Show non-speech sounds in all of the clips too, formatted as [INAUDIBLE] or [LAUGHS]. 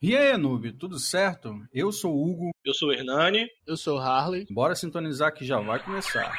E aí, noob, tudo certo? Eu sou o Hugo. Eu sou o Hernani. Eu sou o Harley. Bora sintonizar que já vai começar.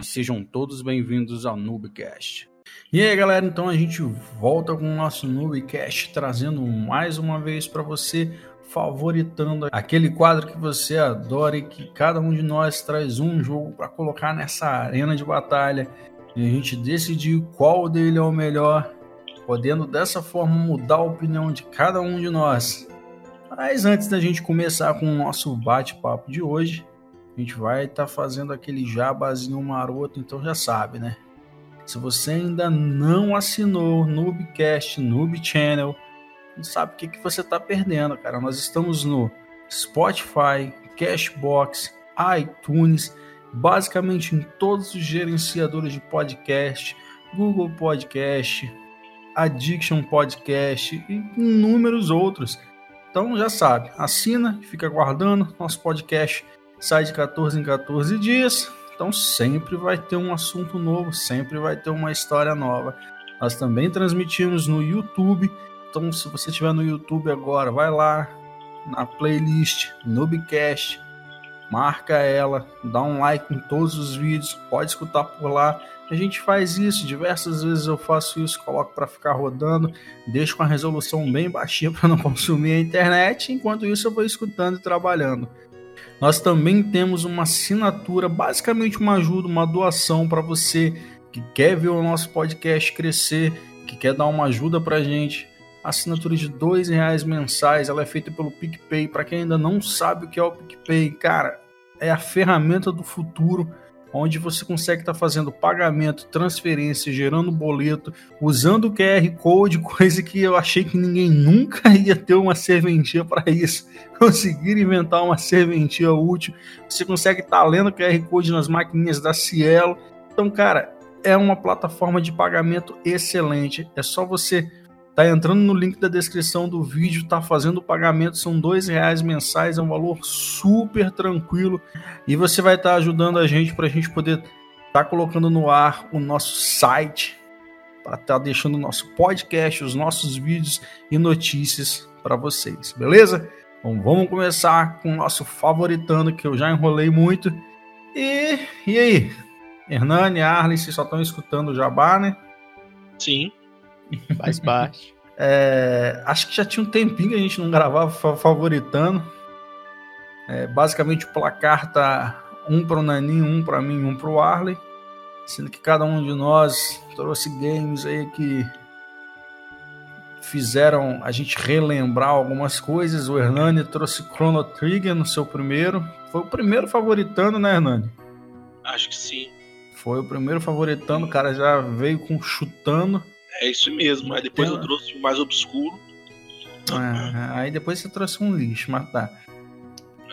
E sejam todos bem-vindos ao Noobcast. E aí, galera, então a gente volta com o nosso Noobcast trazendo mais uma vez para você favoritando aquele quadro que você adora e que cada um de nós traz um jogo para colocar nessa arena de batalha e a gente decidir qual dele é o melhor, podendo dessa forma mudar a opinião de cada um de nós. Mas antes da gente começar com o nosso bate-papo de hoje, a gente vai estar tá fazendo aquele jabazinho maroto, então já sabe, né? Se você ainda não assinou Noobcast, Noob Channel, não sabe o que, que você está perdendo, cara. Nós estamos no Spotify, Cashbox, iTunes, basicamente em todos os gerenciadores de podcast, Google Podcast, Addiction Podcast e inúmeros outros. Então já sabe, assina fica guardando. Nosso podcast sai de 14 em 14 dias. Então sempre vai ter um assunto novo, sempre vai ter uma história nova. Nós também transmitimos no YouTube então, se você estiver no YouTube agora, vai lá na playlist Noobcast, marca ela, dá um like em todos os vídeos, pode escutar por lá. A gente faz isso, diversas vezes eu faço isso, coloco para ficar rodando, deixo com a resolução bem baixinha [LAUGHS] para não consumir a internet, enquanto isso eu vou escutando e trabalhando. Nós também temos uma assinatura, basicamente uma ajuda, uma doação para você que quer ver o nosso podcast crescer, que quer dar uma ajuda para a gente assinatura de dois reais mensais, ela é feita pelo PicPay. Para quem ainda não sabe o que é o PicPay, cara, é a ferramenta do futuro onde você consegue estar tá fazendo pagamento, transferência, gerando boleto, usando o QR Code, [LAUGHS] coisa que eu achei que ninguém nunca [LAUGHS] ia ter uma serventia para isso. [LAUGHS] Conseguir inventar uma serventia útil. Você consegue estar tá lendo o QR Code nas maquininhas da Cielo. Então, cara, é uma plataforma de pagamento excelente. É só você Tá entrando no link da descrição do vídeo, tá fazendo o pagamento, são dois reais mensais, é um valor super tranquilo e você vai estar tá ajudando a gente para a gente poder estar tá colocando no ar o nosso site, para estar tá deixando o nosso podcast, os nossos vídeos e notícias para vocês, beleza? Então vamos começar com o nosso favoritando que eu já enrolei muito. E, e aí? Hernani, Arlen, vocês só estão escutando o Jabá, né? Sim. Faz parte. É, acho que já tinha um tempinho que a gente não gravava favoritando. É, basicamente o placar tá um para o Naninho, um para mim, um para o Arley. Sendo que cada um de nós trouxe games aí que fizeram a gente relembrar algumas coisas. O Hernani trouxe Chrono Trigger no seu primeiro. Foi o primeiro favoritando, né, Hernani? Acho que sim. Foi o primeiro favoritando, o cara já veio com chutando. É isso mesmo. Aí depois eu trouxe o mais obscuro. É, aí depois você trouxe um lixo, mas tá.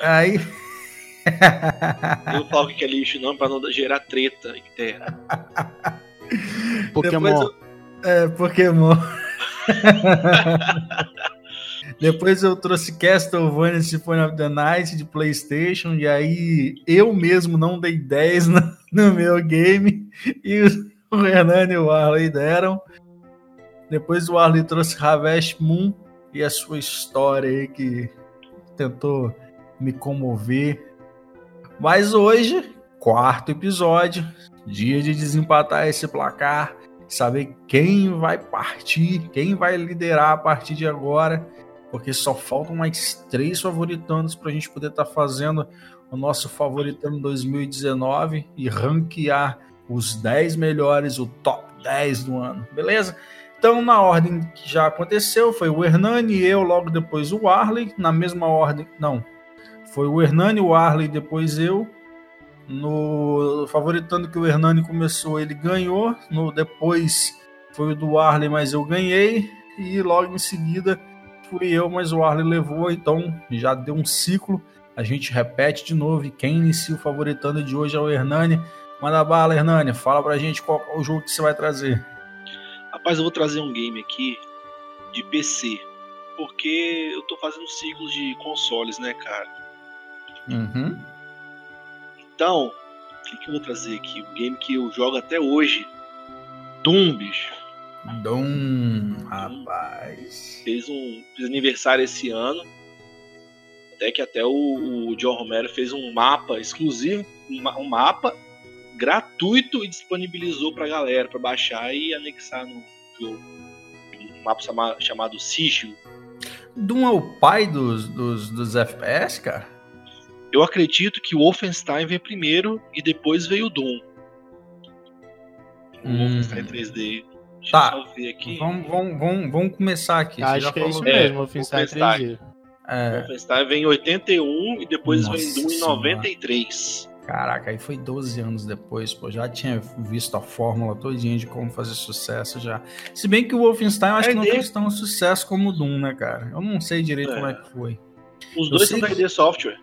Aí. eu não falo que é lixo, não, pra não gerar treta interna. [LAUGHS] Pokémon. Eu... É, Pokémon. [LAUGHS] Depois eu trouxe Castlevania Symphony of the Night de PlayStation, e aí eu mesmo não dei 10 [LAUGHS] no, no meu game, e o Renan e o Arley deram. Depois o Arley trouxe Harvest Moon e a sua história aí que tentou me comover. Mas hoje, quarto episódio, dia de desempatar esse placar, saber quem vai partir, quem vai liderar a partir de agora, porque só faltam mais três favoritanos para a gente poder estar tá fazendo o nosso favoritano 2019 e ranquear os 10 melhores, o top 10 do ano, beleza? Então, na ordem que já aconteceu, foi o Hernani eu, logo depois o Arley, na mesma ordem, não, foi o Hernani, o Arley, depois eu. No favoritando que o Hernani começou, ele ganhou. No depois foi o do Arley, mas eu ganhei. E logo em seguida fui eu, mas o Arley levou. Então já deu um ciclo. A gente repete de novo. E quem inicia o favoritando de hoje é o Hernani. Manda bala, Hernani. Fala pra gente qual o jogo que você vai trazer. Rapaz, eu vou trazer um game aqui de PC. Porque eu tô fazendo ciclos de consoles, né, cara? Uhum. Então, o que, que eu vou trazer aqui? Um game que eu jogo até hoje. Doom, bicho. Doom, rapaz. Fez um fez aniversário esse ano. Até que até o, o John Romero fez um mapa exclusivo, um, um mapa gratuito e disponibilizou pra galera pra baixar e anexar no jogo. Um mapa chama- chamado Sigil. Doom é o pai dos, dos, dos FPS, cara? Eu acredito que o Wolfenstein veio primeiro e depois veio o Doom. O Hum. Wolfenstein 3D. Deixa Tá. eu ver aqui. Vamos, vamos, vamos, vamos começar aqui. Você Acho já que é isso falou- É, mesmo, Wolfenstein Wolfenstein. 3D. O É, Wolfenstein vem em 81 e depois Nossa vem Doom em Senhora. 93. Caraca, aí foi 12 anos depois, pô. Já tinha visto a fórmula todinha de como fazer sucesso já. Se bem que o Wolfenstein eu acho que não fez tão sucesso como o Doom, né, cara? Eu não sei direito É. como é que foi. Os dois são da que- ID Software.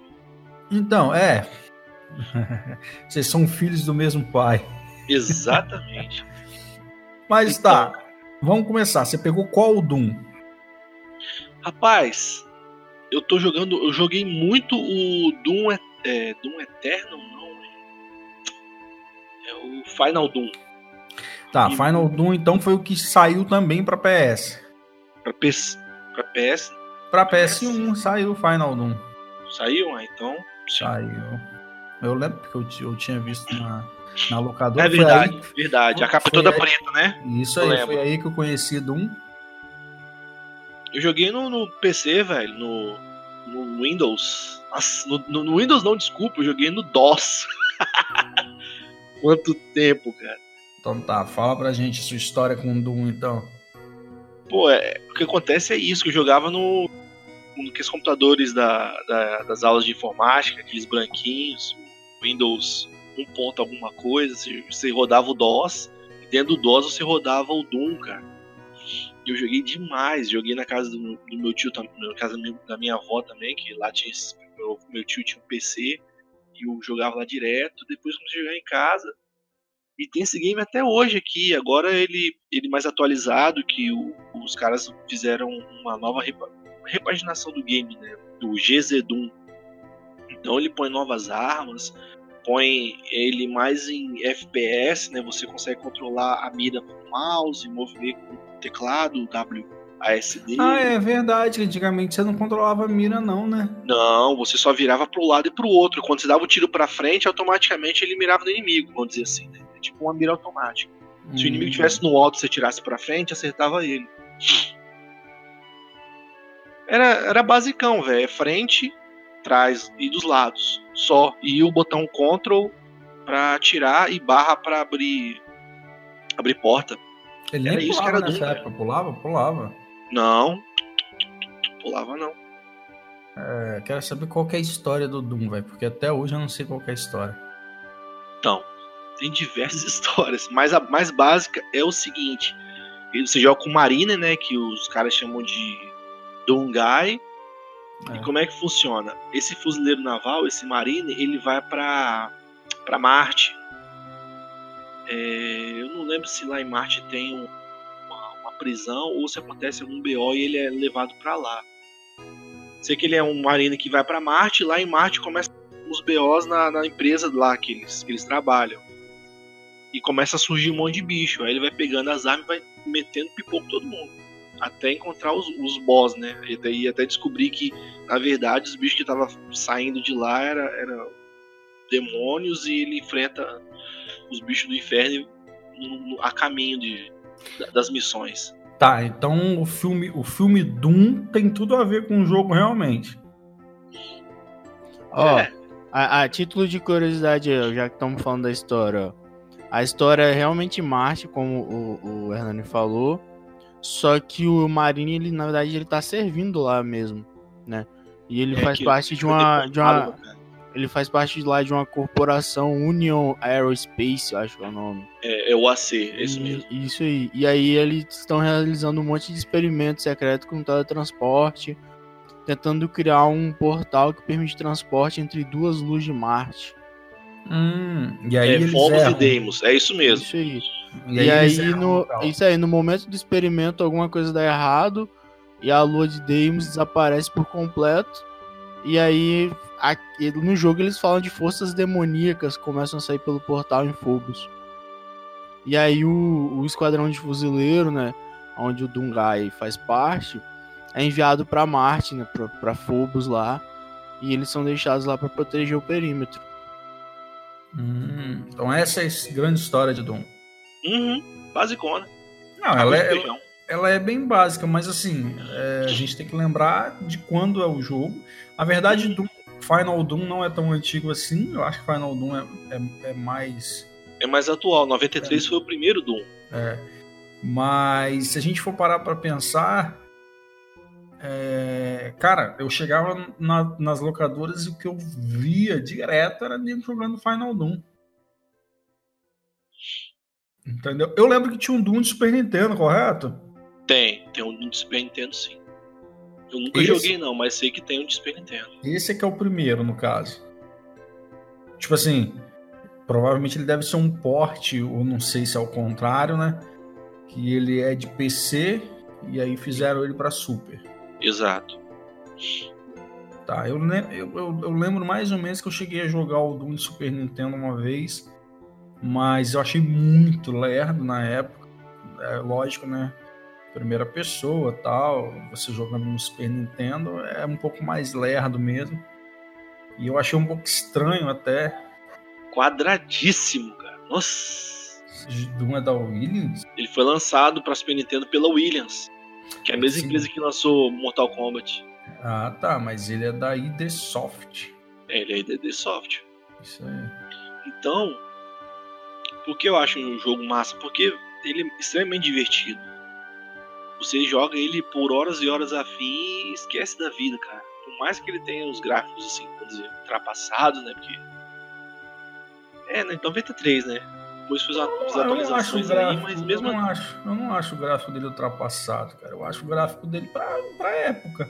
Então, é. [LAUGHS] Vocês são filhos do mesmo pai. Exatamente. [LAUGHS] Mas Então. tá, vamos começar. Você pegou qual Doom? Rapaz, eu tô jogando. Eu joguei muito o Doom, é, Doom Eternal, não. É, é o Final Doom. Tá, E- Final Doom então foi o que saiu também pra PS. Pra PS. Pra PS. Pra PS1 saiu o Final Doom. Saiu? Ah, então. Saiu. Eu lembro porque eu, eu tinha visto na, na locadora. É verdade, aí- verdade. A capa toda aí- preta, né? isso Eu aí, lembro. foi aí que eu conheci Doom. Eu joguei no, no PC, velho, no, no Windows. Nossa, no, no- Windows não, desculpa, eu joguei no DOS. [LAUGHS] Quanto tempo, cara. Então tá, fala pra gente sua história com Doom então. Pô, é, o que acontece é isso, que eu jogava no. Naqueles computadores da, da- das aulas de informática, aqueles branquinhos, Windows 1 ponto alguma coisa, você, você rodava o DOS, e dentro do DOS você rodava o Doom, cara. E eu joguei demais, joguei na casa do, meu- do meu tio na casa da minha- avó também, que lá tinha esse, meu, meu tio tinha um PC, e eu jogava lá direto, depois comecei a jogar em casa. E tem esse game até hoje aqui. Agora ele, ele mais atualizado, que o- os caras fizeram uma nova repa- repaginação do game, né? Do GZ Doom. Então ele põe novas armas, põe ele mais em FPS, né? Você consegue controlar a mira com o mouse, mover com o teclado, WASD. Ah, é verdade. Antigamente você não controlava a mira, não, né? Não, você só virava pro lado e pro outro. Quando você dava o tiro pra frente, automaticamente ele mirava no inimigo, vamos dizer assim, né? É tipo uma mira automática. Se o inimigo Hum. estivesse no alto e você tirasse pra frente, acertava ele. Era, era basicão, velho. É frente, trás e dos lados. Só. E o botão Ctrl pra atirar e barra pra abrir. abrir porta. Ele era nem isso que pulava era nessa Doom, época. Pulava? Pulava. Não. Pulava não. É, quero saber qual que é a história do Doom, velho. Porque até hoje eu não sei qual que é a história. Então, tem diversas [LAUGHS] histórias, mas a mais básica é o seguinte: você joga com Marine, né? Que os caras chamam de Dungai. É. E como é que funciona? Esse fuzileiro naval, esse Marine, ele vai pra, pra Marte. É, eu não lembro se lá em Marte tem um- prisão ou se acontece algum BO e ele é levado pra lá. Sei que ele é um Marine que vai pra Marte, lá em Marte começa os BOs na, na empresa lá que eles, que eles trabalham. E começa a surgir um monte de bicho. Aí ele vai pegando as armas e vai metendo pipoco todo mundo. Até encontrar os, os boss, né? E daí até descobrir que, na verdade, os bichos que estavam saindo de lá eram era demônios e ele enfrenta os bichos do inferno no- no- a caminho de, das missões. Tá, então o filme, o filme Doom tem tudo a ver com o jogo realmente. Ó, É. a, a título de curiosidade, já que estamos falando da história, ó, a história é realmente Marte, como o, o Hernani falou, só que o Marini, ele, na verdade, ele tá servindo lá mesmo, né? E ele É faz que parte de uma, de uma. Ele faz parte lá de uma corporação Union Aerospace, acho que é o nome. É, é o AC, é isso E- mesmo. Isso aí. E aí eles estão realizando um monte de experimentos secretos com teletransporte, tentando criar um portal que permite transporte entre duas luzes de Marte. Hum, e aí É eles Fomos e erram. Deimos, é isso mesmo. Isso aí. E E, aí, aí, erram no, tal. isso aí, no momento do experimento, alguma coisa dá errado e a lua de Deimos desaparece por completo. E aí, a- e no jogo eles falam de forças demoníacas que começam a sair pelo portal em Phobos. E aí o, o esquadrão de fuzileiro, né, onde o Dungai faz parte, é enviado pra Marte, né, pra, pra Phobos lá, e eles são deixados lá pra proteger o perímetro. Hum, então essa é a grande história de Doom. Uhum, basicona. Não, ela é, Feijão. Ela é bem básica, mas assim, é, a gente tem que lembrar de quando é o jogo. Na verdade, Doom, Final Doom não é tão antigo assim. Eu acho que Final Doom é, é- é mais. É mais atual. 93 foi o primeiro Doom. é, mas se a gente for parar pra pensar. é, cara, eu chegava na- nas locadoras e o que eu via direto era nego jogando Final Doom. Entendeu? Eu lembro que tinha um Doom de Super Nintendo, correto? Tem, tem um de Super Nintendo sim. Eu nunca Esse? joguei não, mas sei que tem um de Super Nintendo. Esse é que é o primeiro, no caso. Tipo assim, provavelmente ele deve ser um porte, ou não sei se é o contrário, né? Que ele é de PC e aí fizeram ele pra Super. Exato. Tá, eu, eu- eu lembro mais ou menos que eu cheguei a jogar o Doom de Super Nintendo uma vez, mas eu achei muito lerdo na época. É lógico, né? Primeira pessoa tal, você jogando no Super Nintendo é um pouco mais lerdo mesmo. E eu achei um pouco estranho até. Quadradíssimo, cara. Nossa. Esse Doom é da Williams? Ele foi lançado pra Super Nintendo pela Williams, que é a mesma Sim. empresa que lançou Mortal Kombat. Ah, tá, mas ele é da ID Soft. É, ele é IDD Soft. Isso aí. Então, por que eu acho um jogo massa? Porque ele é extremamente divertido. Você joga ele por horas e horas a fim e esquece da vida, cara. Por mais que ele tenha os gráficos, assim, vamos dizer, ultrapassados, né? Porque. É, né? 93, né? Depois fez, Eu o atualizações aí, gráfico, mas eu, mesmo não acho, eu não acho o gráfico dele ultrapassado, cara. Eu acho o gráfico dele pra, pra época.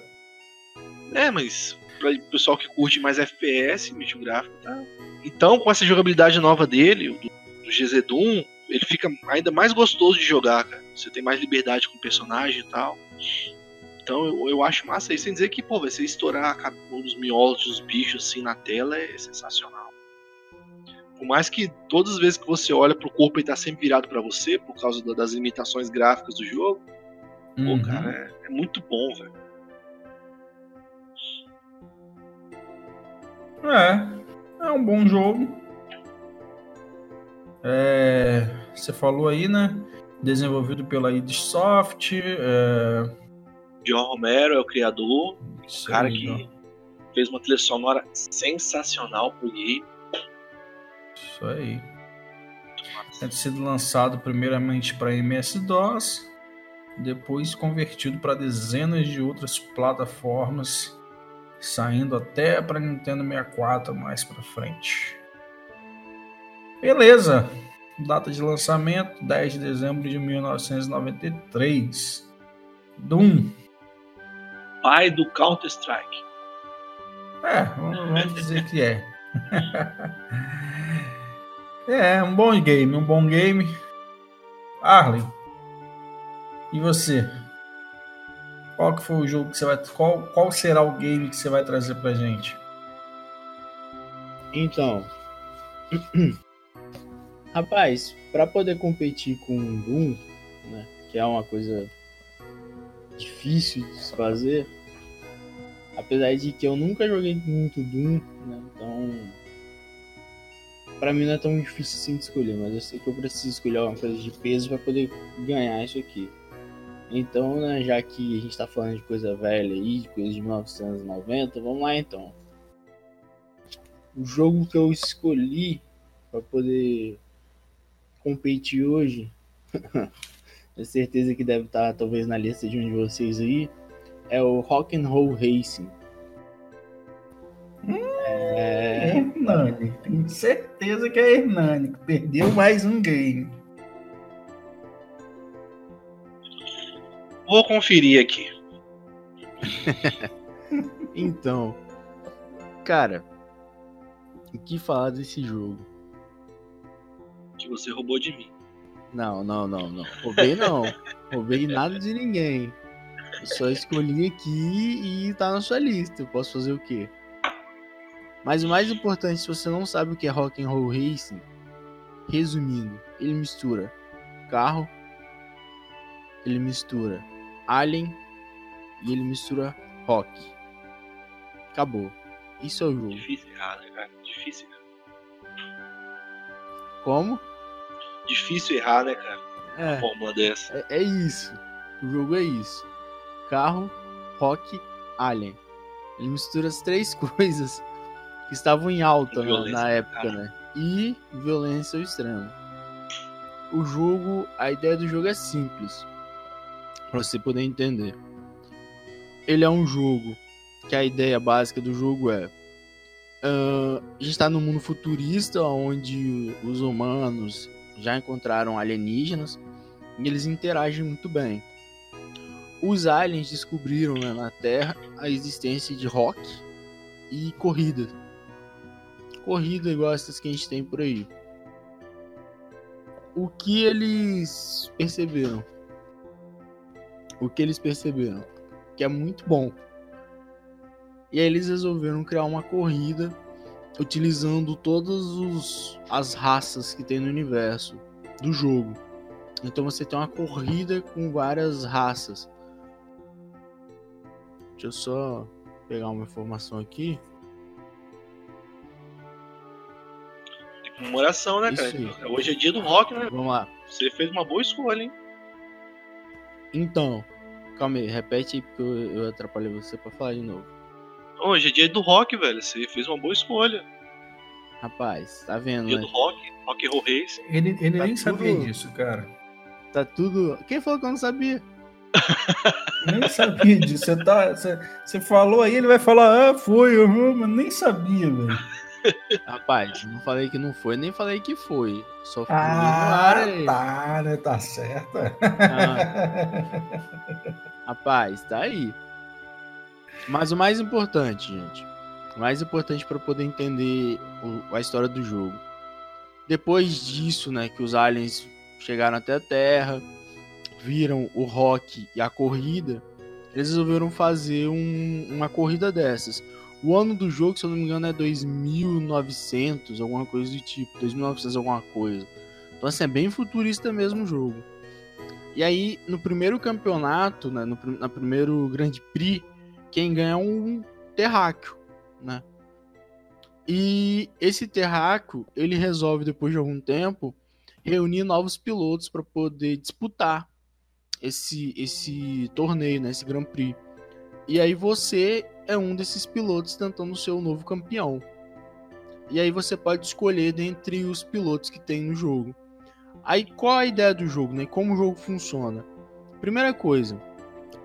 É, mas pra o pessoal que curte mais FPS, o gráfico tá. Então, com essa jogabilidade nova dele, do, do GZ Doom, ele fica ainda mais gostoso de jogar, cara. Você tem mais liberdade com o personagem e tal. Então eu, eu acho massa isso, sem dizer que, pô, ser estourar um dos miolos dos bichos assim na tela é sensacional. Por mais que todas as vezes que você olha pro corpo ele tá sempre virado pra você, por causa da- das limitações gráficas do jogo, pô, Uhum. cara, é, é muito bom, velho. É, é um bom jogo. É, você falou aí, né? Desenvolvido pela id Soft. É, John Romero é o criador, isso cara aí, que fez uma trilha sonora sensacional pro game. Isso aí. Tinha sido lançado primeiramente para MS-DOS, depois convertido para dezenas de outras plataformas, saindo até para Nintendo 64 mais para frente. Beleza. Data de lançamento 10 de dezembro de 1993. Doom. Pai do Counter Strike. É, vamos vamos dizer que é. [LAUGHS] é, um bom game, um bom game. Arlen, e você? Qual que foi o jogo que você vai. Qual, qual será o game que você vai trazer pra gente? Então, [CLEARS THROAT] rapaz, pra poder competir com o Doom, né, que é uma coisa difícil de se fazer, apesar de que eu nunca joguei muito Doom, né, então pra mim não é tão difícil assim de escolher, mas eu sei que eu preciso escolher uma coisa de peso pra poder ganhar isso aqui. Então, né, já que a gente tá falando de coisa velha aí, de coisa de 1990, vamos lá então. O jogo que eu escolhi para poder competir hoje, [LAUGHS] tenho certeza que deve estar talvez na lista de um de vocês aí, é o Rock and Roll Racing. É, Hernani. Tenho certeza que é Hernani, que perdeu mais um game. Vou conferir aqui. [LAUGHS] então, cara, o que falar desse jogo? Que você roubou de mim. Não, não, não, não. Roubei não. Roubei nada de ninguém. Eu só escolhi aqui e tá na sua lista. Eu posso fazer o quê? Mas o mais importante, se você não sabe o que é Rock and Roll Racing, resumindo, ele mistura carro, ele mistura Alien e ele mistura rock. Acabou. Isso é o jogo. Difícil errar, né, cara? Difícil. Como? Difícil errar, né, cara? É. Uma fórmula dessa. É, é isso. O jogo é isso. Carro, rock, alien. Ele mistura as três [LAUGHS] coisas que estavam em alta né, na época, cara. né? E violência ao extremo. O jogo, a ideia do jogo é simples. Pra você poder entender. Ele é um jogo que a ideia básica do jogo é ah, a gente está num mundo futurista onde os humanos já encontraram alienígenas e eles interagem muito bem. Os aliens descobriram né, na Terra a existência de rock e corrida. Corrida igual essas que a gente tem por aí. O que eles perceberam? O que eles perceberam? Que é muito bom. E aí eles resolveram criar uma corrida utilizando todas os, as raças que tem no universo do jogo. Então você tem uma corrida com várias raças. Deixa eu só pegar uma informação aqui. Tem comemoração, né, cara? Isso Hoje é dia do rock, né? Vamos lá. Você fez uma boa escolha, hein? Então, calma aí, repete aí porque eu, eu atrapalhei você pra falar de novo. Hoje é dia do rock, velho. Você fez uma boa escolha. Rapaz, tá vendo, Dia né? do rock, rock and roll race. Ele, ele Tá nem tudo- sabia disso, cara. Tá tudo. Quem falou que eu não sabia? [LAUGHS] Nem sabia disso. Você, tá, você, você falou aí, ele vai falar, ah, foi, uhum, mas nem sabia, velho. [LAUGHS] Rapaz, não falei que não foi, nem falei que foi. Só fui no ar Ah, aí. tá, né? Tá certo. Rapaz, tá aí. Mas o mais importante, gente. O mais importante para poder entender o- a história do jogo. Depois disso, né, que os aliens chegaram até a Terra, viram o rock e a corrida, eles resolveram fazer um- uma corrida dessas. O ano do jogo, se eu não me engano, é 2900, alguma coisa do tipo, 2900 alguma coisa. Então assim, é bem futurista mesmo o jogo. E aí, no primeiro campeonato, né, no, na primeiro Grande Prix, quem ganha é um terráqueo, né? E esse terráqueo, ele resolve, depois de algum tempo, reunir novos pilotos para poder disputar esse, esse torneio, né, esse Grand Prix. E aí você é um desses pilotos tentando ser o novo campeão. E aí você pode escolher dentre os pilotos que tem no jogo. Aí qual a ideia do jogo, né? Como o jogo funciona? Primeira coisa,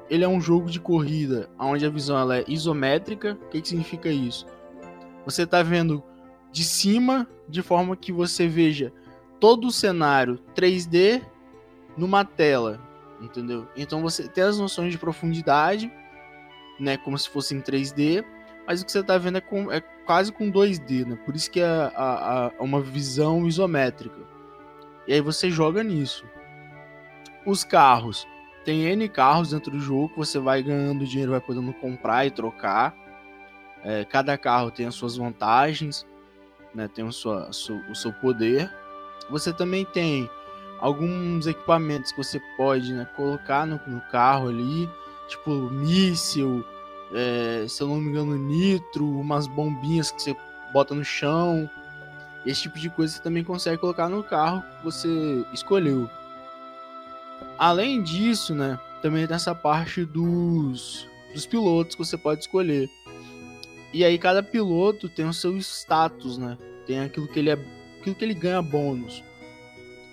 ele é um jogo de corrida onde a visão é isométrica. O que, que significa isso? Você tá vendo de cima, de forma que você veja todo o cenário 3D numa tela, entendeu? Então você tem as noções de profundidade, né, como se fosse em 3D, mas o que você tá vendo é, com- é quase com 2D, né? Por isso que é uma visão isométrica. E aí você joga nisso. Os carros. Tem N carros dentro do jogo você vai ganhando dinheiro, vai podendo comprar e trocar. É, cada carro tem as suas vantagens, né? tem o, su- o seu poder. Você também tem alguns equipamentos que você pode né, colocar no, no carro ali, tipo míssil, é, se eu não me engano, nitro, umas bombinhas que você bota no chão. Esse tipo de coisa você também consegue colocar no carro que você escolheu. Além disso, né, também tem essa parte dos, dos pilotos que você pode escolher. E aí cada piloto tem o seu status, né? Tem aquilo que ele é, aquilo que ele ganha bônus.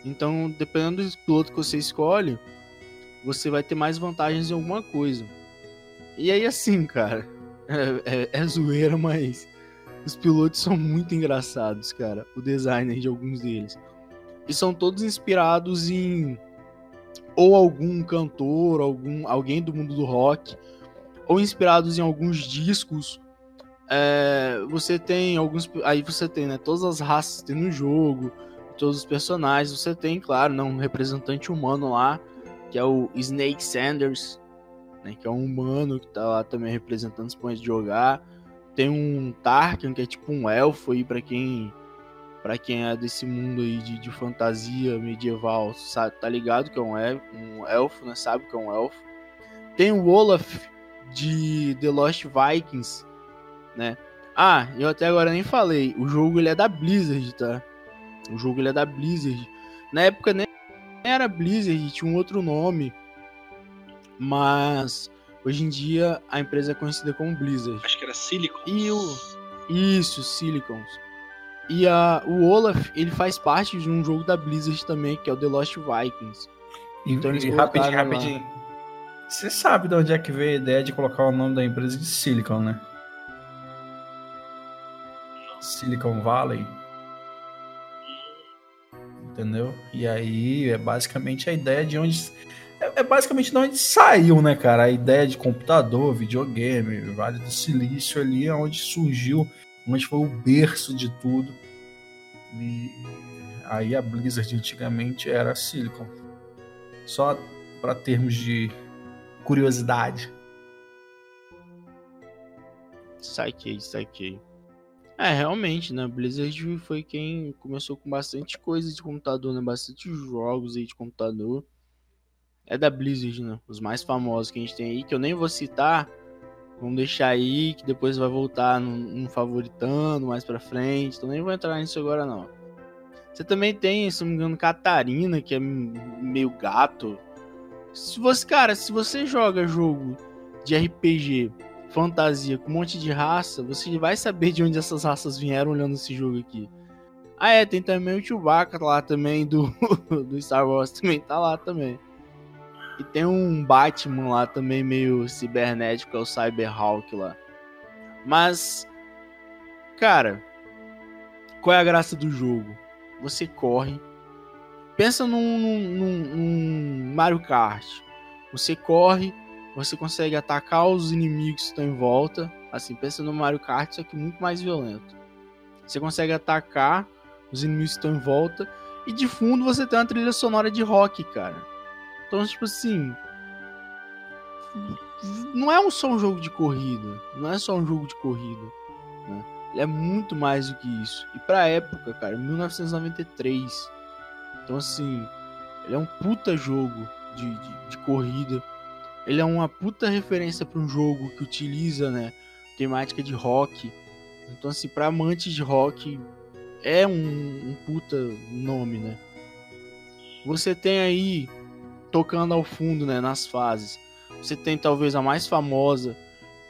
Então, dependendo do piloto que você escolhe, você vai ter mais vantagens em alguma coisa. E aí assim, cara, [LAUGHS] é, é- é zoeira, mas os pilotos são muito engraçados, cara. O designer de alguns deles. E são todos inspirados em ou algum cantor, algum alguém do mundo do rock, ou inspirados em alguns discos. É, você tem alguns, aí você tem, né, todas as raças que tem no jogo, todos os personagens. Você tem, claro, né, um representante humano lá, que é o Snake Sanders, né, que é um humano que tá lá também representando os pontos de jogar. Tem um Tarkin, que é tipo um elfo aí, pra quem, pra quem é desse mundo aí de, de fantasia medieval, sabe, tá ligado que é um elfo, um elfo, né? Sabe que é um elfo. Tem o Olaf de The Lost Vikings, né? Ah, eu até agora nem falei. O jogo ele é da Blizzard, tá? O jogo ele é da Blizzard. Na época nem era Blizzard, tinha um outro nome. Mas hoje em dia a empresa é conhecida como Blizzard. Acho que era Silicon. E o. Isso, Silicons. E a, o Olaf, ele faz parte de um jogo da Blizzard também, que é o The Lost Vikings. E, Então eles e rapidinho, lá. rapidinho. Você sabe de onde é que veio a ideia de colocar o nome da empresa de Silicon, né? Silicon Valley. Entendeu? E aí é basicamente a ideia de onde. É, é basicamente de onde saiu, né, cara? A ideia de computador, videogame, Vale do Silício ali, é onde surgiu, onde foi o berço de tudo. E aí a Blizzard antigamente era Silicon. Só para termos de curiosidade. Saquei, saquei. É, realmente, né? Blizzard foi quem começou com bastante coisa de computador, né? Bastante jogos aí de computador. É da Blizzard, né? Os mais famosos que a gente tem aí, que eu nem vou citar. Vamos deixar aí, que depois vai voltar num, favoritando mais pra frente. Então nem vou entrar nisso agora, não. Você também tem, se não me engano, Catarina, que é meio gato. Se você, cara, se você joga jogo de RPG fantasia com um monte de raça, você vai saber de onde essas raças vieram olhando esse jogo aqui. Ah, é, tem também o Chewbacca lá também, do, [LAUGHS] do Star Wars também tá lá também. E tem um Batman lá também, meio cibernético, é o Cyberhawk lá. Mas, cara, qual é a graça do jogo? Você corre. Pensa num, num, num- Mario Kart. Você corre, você consegue atacar os inimigos que estão em volta. Assim, pensa no Mario Kart, só que muito mais violento. Você consegue atacar os inimigos que estão em volta. E de fundo você tem uma trilha sonora de rock, cara. Então, tipo assim. Não é só um jogo de corrida. Não é só um jogo de corrida. né? Ele é muito mais do que isso. E pra época, cara, 1993. Então, assim. Ele é um puta jogo de, de, de corrida ele é uma puta referência para um jogo que utiliza, né, temática de rock. Então, assim, para amantes de rock, é um, um puta nome, né? Você tem aí, tocando ao fundo, né, nas fases, você tem talvez a mais famosa,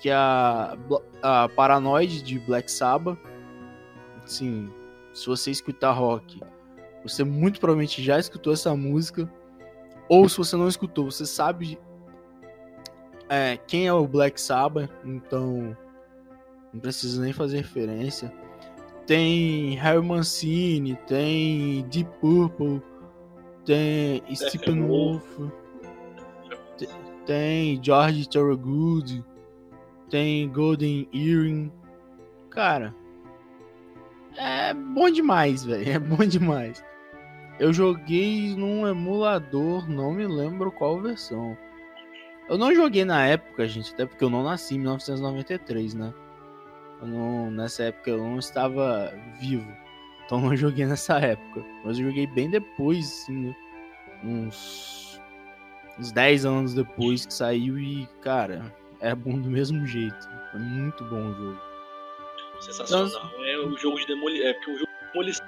que é a, a Paranoid de Black Sabbath. Assim, se você escutar rock, você muito provavelmente já escutou essa música. Ou se você não escutou, você sabe é, quem é o Black Sabbath, então não precisa nem fazer referência. Tem Harry Mancini, tem Deep Purple, tem Steppenwolf, te- tem George Thorogood, tem Golden Earring. Cara, é bom demais, velho, [LAUGHS] é bom demais. Eu joguei num emulador, não me lembro qual versão. Eu não joguei na época, gente, até porque eu não nasci em 1993, né? Eu não- nessa época eu não estava vivo. Então eu não [LAUGHS] joguei nessa época. Mas eu joguei bem depois, assim, né? uns, uns 10 anos depois que saiu e, cara, é bom do mesmo jeito. É muito bom o jogo. Sensacional. É o jogo de demolição. É porque o jogo de demolição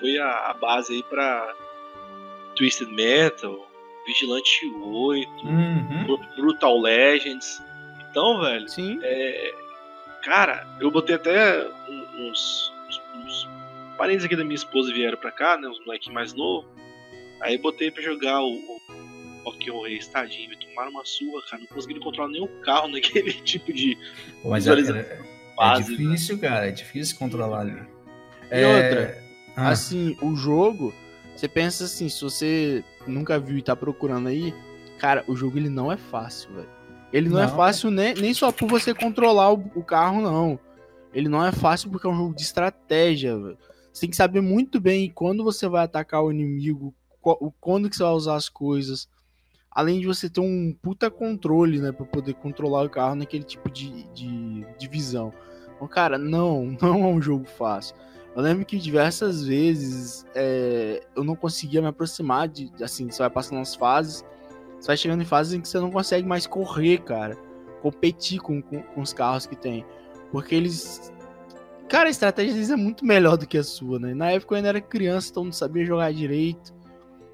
foi a, a base aí pra Twisted Metal, Vigilante 8, Uhum. Bru- Brutal Legends. Então, velho, Sim. é, cara, eu botei até uns, uns, uns parentes aqui da minha esposa vieram pra cá, né? Os moleques mais novos. Aí botei pra jogar o, o Rock Race, tadinho, me tomaram uma surra, cara. Não conseguiram controlar nenhum carro [LAUGHS] naquele tipo de Mas é, Visualiza- é- é difícil, cara. É difícil controlar ali. E outra, ah, Assim, o jogo, você pensa assim, se você nunca viu e tá procurando aí, cara, o jogo ele não é fácil, velho. Ele não, é Não. fácil nem, nem só por você controlar o, o carro, não. Ele não é fácil porque é um jogo de estratégia, velho. Você tem que saber muito bem quando você vai atacar o inimigo, quando que você vai usar as coisas. Além de você ter um puta controle, né, pra poder controlar o carro naquele tipo de, de, de visão. Então, cara, não, [LAUGHS] não é um jogo fácil. Eu lembro que diversas vezes é, eu não conseguia me aproximar de. Assim, você vai passando as fases. Você vai chegando em fases em que você não consegue mais correr, cara. Competir com, com, com os carros que tem. Porque eles. Cara, a estratégia deles é muito melhor do que a sua, né? Na época eu ainda era criança, então não sabia jogar direito.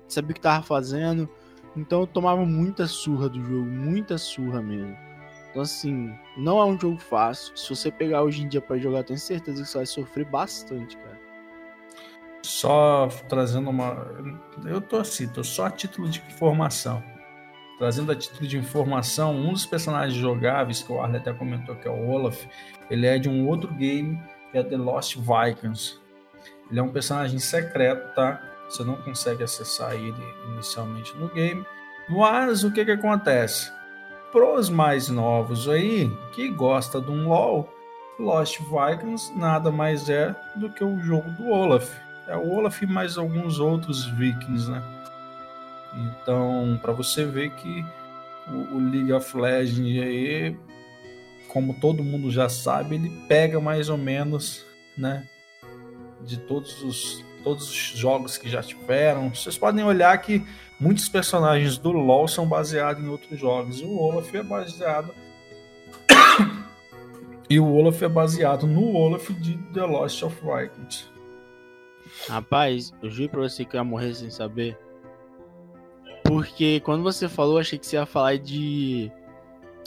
Não sabia o que tava fazendo. Então eu tomava muita surra do jogo, muita surra mesmo. Então, assim, não é um jogo fácil. Se você pegar hoje em dia para jogar, tenho certeza que você vai sofrer bastante, cara. Só trazendo uma. Eu tô assim, tô só a título de informação. Trazendo a título de informação, um dos personagens jogáveis, que o Arley até comentou que é o Olaf, ele é de um outro game, que é The Lost Vikings. Ele é um personagem secreto, tá? Você não consegue acessar ele inicialmente no game. Mas o que que acontece? pros mais novos aí, que gosta de um LoL, Lost Vikings nada mais é do que o jogo do Olaf. É o Olaf e mais alguns outros vikings, né? Então, para você ver que o, o, League of Legends aí, como todo mundo já sabe, ele pega mais ou menos, né? De todos os, todos os jogos que já tiveram. Vocês podem olhar que muitos personagens do LoL são baseados em outros jogos. E o Olaf é baseado. [COUGHS] e o Olaf é baseado no Olaf de The Lost of Vikings. Rapaz, eu juro pra você que eu ia morrer sem saber. Porque quando você falou, achei que você ia falar de.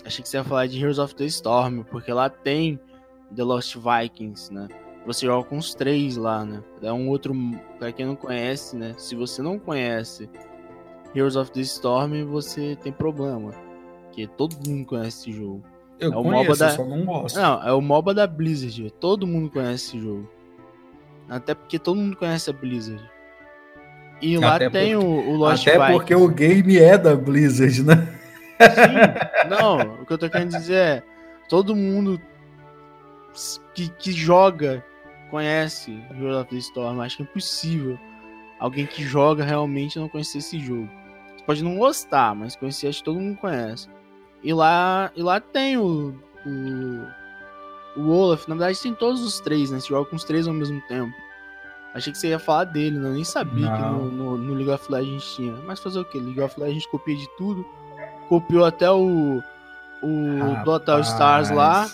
Achei que você ia falar de Heroes of the Storm, porque lá tem The Lost Vikings, né? Você joga com os três lá, né? É um outro. Pra quem não conhece, né? Se você não conhece Heroes of the Storm, você tem problema. Porque todo mundo conhece esse jogo. Eu é o conheço, MOBA da... só não gosto. Não, é o MOBA da Blizzard. Todo mundo conhece esse jogo. Até porque todo mundo conhece a Blizzard. E lá Até tem porque- o, o Lost Até Vikings. porque o game é da Blizzard, né? Sim. Não, o que eu tô querendo dizer é... Todo mundo que, que joga conhece Heroes of the Storm. Acho que é impossível alguém que joga realmente não conhecer esse jogo. Você pode não gostar, mas conhecer acho que todo mundo conhece. E lá, e lá tem o, o, o Olaf. Na verdade, tem todos os três, né? Você joga com os três ao mesmo tempo. Achei que você ia falar dele, né? Eu nem sabia que Não. no, no, no League of Legends tinha. Mas fazer o quê? League of Legends copia de tudo. Copiou até o, o Dota Stars lá.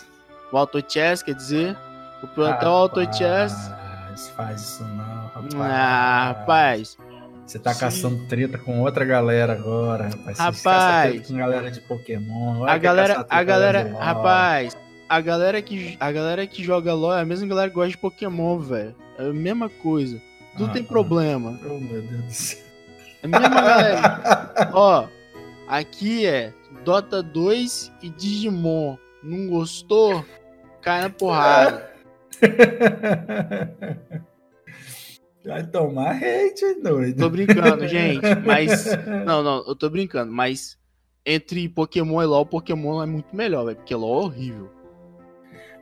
O Auto Chess, quer dizer. Copiou até o Auto Chess. Rapaz, faz isso não, rapaz. Ah, rapaz. Você tá Sim. caçando treta com outra galera agora, rapaz. Rapaz. com galera de Pokémon. agora A galera, a galera, rapaz, a galera que a galera que joga LoL é a mesma galera que gosta de Pokémon, velho. É a mesma coisa. Tudo Ah, tem ah. problema. Oh, meu Deus do céu. É a mesma galera. [LAUGHS] Ó, aqui é Dota 2 e Digimon. Não gostou? Cai na porrada. [LAUGHS] Vai tomar hate, doido. Tô brincando, gente, mas [LAUGHS] não, não, eu tô brincando, mas entre Pokémon e LoL, Pokémon é muito melhor, velho, porque LoL é horrível.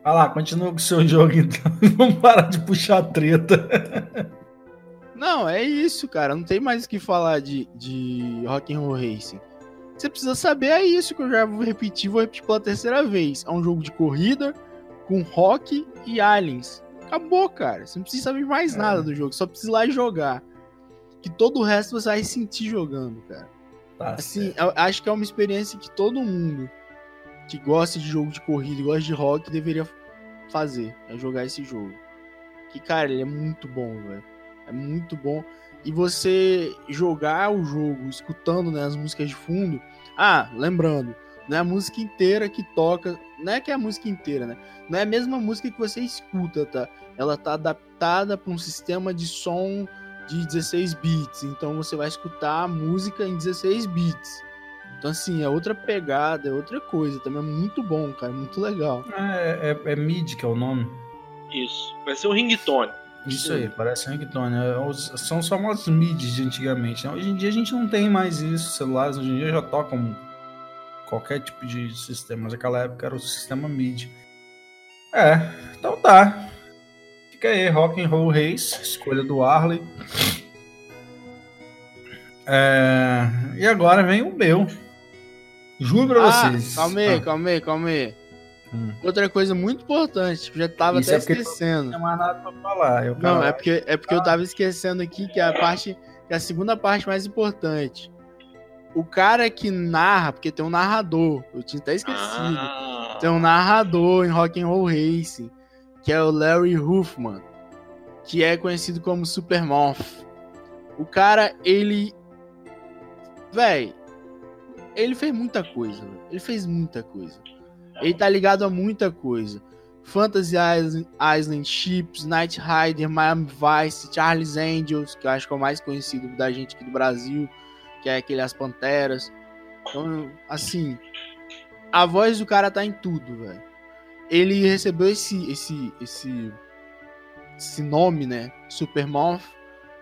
Vai lá, continua com o seu jogo então. [LAUGHS] Vamos parar de puxar treta. Não, é isso, cara. Não tem mais o que falar de, de Rock'n'Roll Racing. Você precisa saber, é isso que eu já vou repetir, vou repetir pela terceira vez. É um jogo de corrida com rock e aliens. Acabou, cara. Você não precisa saber mais É. nada do jogo, só precisa ir lá e jogar. Que todo o resto você vai sentir jogando, cara. Tá Assim, acho que é uma experiência que todo mundo que gosta de jogo de corrida e gosta de rock deveria fazer. É jogar esse jogo. Que, cara, ele é muito bom, velho. É muito bom. E você jogar o jogo escutando né, as músicas de fundo. Ah, lembrando, não é a música inteira que toca. Não é que é a música inteira, né? Não é a mesma música que você escuta, tá? Ela tá adaptada para um sistema de som de 16 bits. Então você vai escutar a música em 16 bits. Então, assim, é outra pegada, é outra coisa. Também é muito bom, cara. Muito legal. É, é, é MIDI que é o nome. Isso. Vai ser um ringtone. Isso aí, parece ringtone. É, os- São os famosos MIDIs de antigamente. né? Hoje em dia a gente não tem mais isso. Os celulares hoje em dia já tocam qualquer tipo de sistema. Mas naquela época era o sistema MIDI. É, então tá. Fica aí, Rock and Roll Race, escolha do Arley. É, e agora vem o meu. Juro pra Ah, vocês. calma aí, Ah, calma aí, calma aí. Hum. Outra coisa muito importante, que eu já tava Isso até é esquecendo. Não mais nada pra falar. Eu, Não, é porque, é porque eu tava esquecendo aqui que a parte. Que a segunda parte mais importante. O cara que narra, porque tem um narrador, eu tinha até esquecido. Ah, Tem um narrador em Rock and Roll Racing, que é o Larry Huffman, que é conhecido como Supermoth. O cara, ele. Véi, ele fez muita coisa, ele fez muita coisa. Ele tá ligado a muita coisa. Fantasy Island, Ships, Night Rider, Miami Vice, Charles Angels, que eu acho que é o mais conhecido da gente aqui do Brasil, que é aquele As Panteras. Então, assim, a voz do cara tá em tudo, velho. Ele recebeu esse, esse, esse, esse nome, né? Supermoth,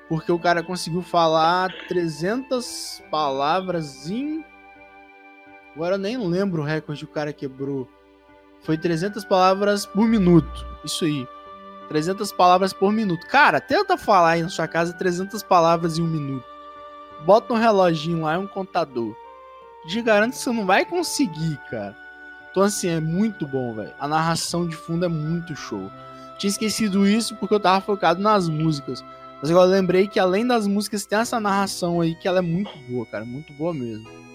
porque o cara conseguiu falar 300 palavras em. Agora eu nem lembro o recorde que o cara quebrou. Foi 300 palavras por minuto. Isso aí. 300 palavras por minuto. Cara, tenta falar aí na sua casa 300 palavras em um minuto. Bota um reloginho lá e um contador. Te garanto que você não vai conseguir, cara. Então, assim, é muito bom, velho. A narração de fundo é muito show. Tinha esquecido isso porque eu tava focado nas músicas. Mas agora eu lembrei que além das músicas tem essa narração aí que ela é muito boa, cara. Muito boa mesmo.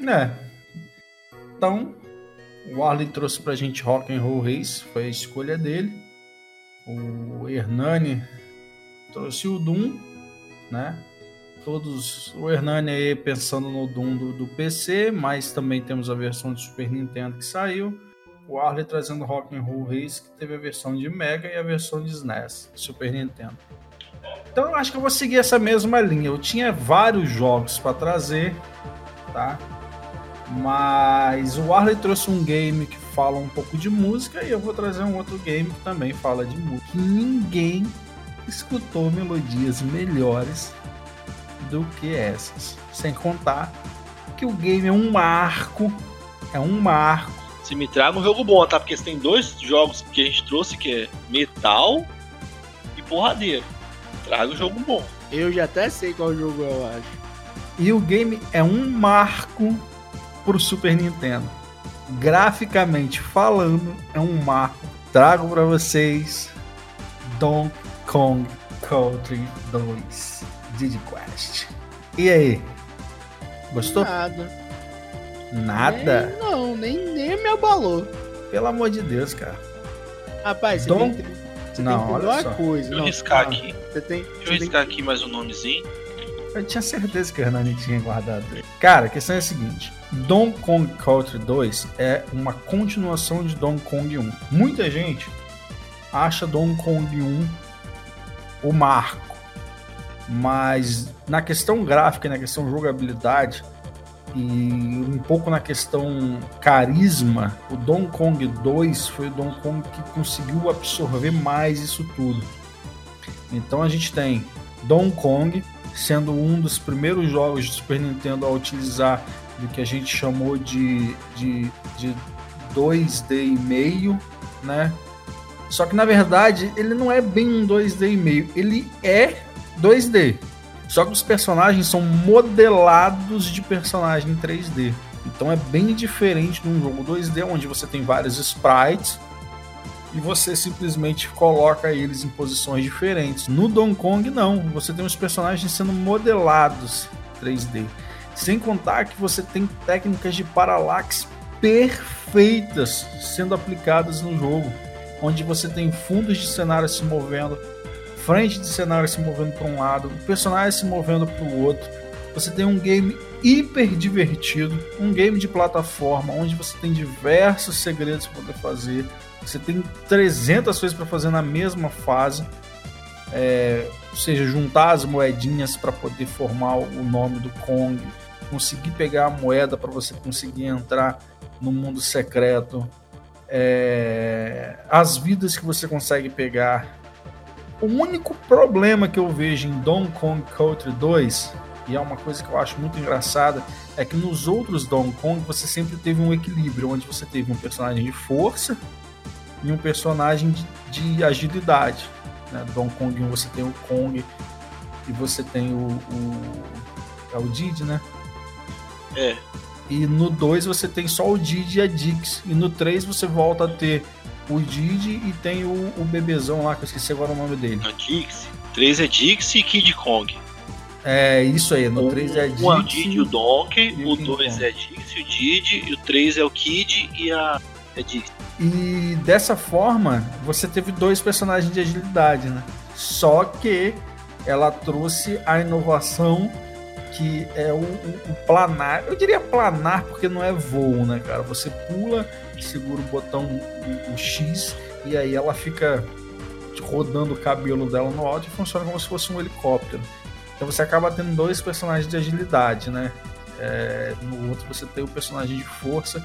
É. Então, o Arley trouxe pra gente Rock and Roll Race, foi a escolha dele. O Hernani trouxe o Doom, né? Todos, o Hernani aí pensando no Doom do, do PC, mas também temos a versão de Super Nintendo que saiu. O Arley trazendo Rock and Roll Race, que teve a versão de Mega e a versão de SNES, Super Nintendo. Então eu acho que eu vou seguir essa mesma linha. Eu tinha vários jogos para trazer, tá? Mas o Arley trouxe um game que fala um pouco de música e eu vou trazer um outro game que também fala de música. Ninguém escutou melodias melhores do que essas. Sem contar que o game é um marco, é um marco. Se me traga um jogo bom, tá? Porque você tem dois jogos que a gente trouxe que é metal e porradeiro. Traga um jogo bom. Eu já até sei qual jogo eu acho. E o game é um marco pro Super Nintendo. Graficamente falando, é um marco. Trago para vocês Donkey Kong Country 2 Diddy Quest. E aí? Gostou? Nada. Nada? Nem- não, nem, nem me abalou. Pelo amor de Deus, cara. Rapaz, você Dom- tem, que- você Não, tem que olha uma só. coisa. Deixa eu Não, riscar aqui. você tem, Deixa eu você tem riscar aqui mais um nomezinho. Eu tinha certeza que o Hernani tinha guardado. ele. Cara, a questão é a seguinte: Donkey Kong Country 2 é uma continuação de Donkey Kong 1. Muita gente acha Donkey Kong 1 o marco, mas na questão gráfica na questão jogabilidade e um pouco na questão carisma, o Donkey Kong 2 foi o Donkey Kong que conseguiu absorver mais isso tudo. Então a gente tem Donkey Kong sendo um dos primeiros jogos de Super Nintendo a utilizar do que a gente chamou de, de, de 2D e meio, né? Só que na verdade ele não é bem um 2D e meio, ele é 2D. Só que os personagens são modelados de personagem em 3D. Então é bem diferente de um jogo 2D onde você tem vários sprites e você simplesmente coloca eles em posições diferentes. No Donkey Kong, não. Você tem os personagens sendo modelados 3D. Sem contar que você tem técnicas de paralaxe perfeitas sendo aplicadas no jogo. Onde você tem fundos de cenário se movendo, frente de cenário se movendo para um lado, o personagem se movendo para o outro. Você tem um game hiper divertido, um game de plataforma onde você tem diversos segredos para poder fazer. Você tem 300 coisas para fazer na mesma fase. É, ou seja, juntar as moedinhas para poder formar o nome do Kong, conseguir pegar a moeda para você conseguir entrar no mundo secreto, é, as vidas que você consegue pegar. O único problema que eu vejo em Donkey Kong Country 2, e é uma coisa que eu acho muito engraçada, é que nos outros Donkey Kong você sempre teve um equilíbrio, onde você teve um personagem de força e um personagem de, de agilidade. Né? Donkey Kong 1 você tem o Kong e você tem o. o é o Didi, né? É. E no 2 você tem só o Didi e a Dix. E no 3 você volta a ter o Didi e tem o, o bebezão lá, que eu esqueci agora o nome dele. A Dixie. 3 é Dixie e Kid Kong. É isso aí, no 3 é Um é o Dixie. Didi e o Donkey, e o o King 2 Kong. é Dixie, o Didi, e o 3 é o Kid e a é Dixie. E dessa forma, você teve dois personagens de agilidade, né? Só que ela trouxe a inovação que é o, o- o planar. Eu diria planar porque não é voo, né, cara? Você pula, segura o botão o, o X e aí ela fica rodando o cabelo dela no alto e funciona como se fosse um helicóptero. Então você acaba tendo dois personagens de agilidade, né? É, no outro você tem o personagem de força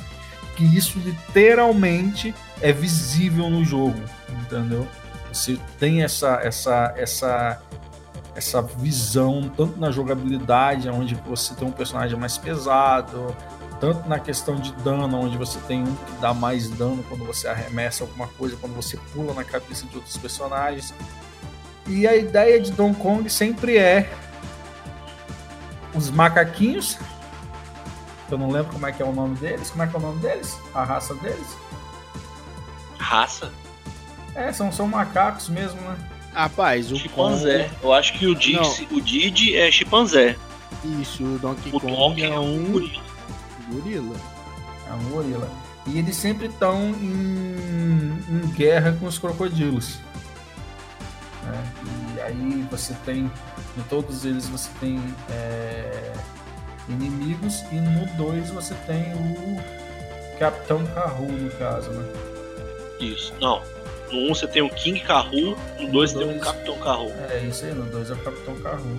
que isso literalmente é visível no jogo, entendeu? Você tem essa essa essa essa visão tanto na jogabilidade, onde você tem um personagem mais pesado, tanto na questão de dano, onde você tem um que dá mais dano quando você arremessa alguma coisa, quando você pula na cabeça de outros personagens. E a ideia de Donkey Kong sempre é os macaquinhos eu não lembro como é que é o nome deles. Como é que é o nome deles? A raça deles? Raça? É, são, são macacos mesmo, né? Rapaz, o Chimpanzé. Eu acho que o Dixie, o Didi é chimpanzé. Kong- Isso, o Donkey O Kong Donkey é um gorila. gorila. É um gorila. E eles sempre estão em, em guerra com os crocodilos. né? E aí você tem. Em todos eles você tem é, inimigos. E no 2 você tem o Capitão Carru, no caso, né? Isso. Não. No 1 você tem o King Carru, no 2 você tem o Capitão Carru. É, isso aí, no 2 é o Capitão Carru.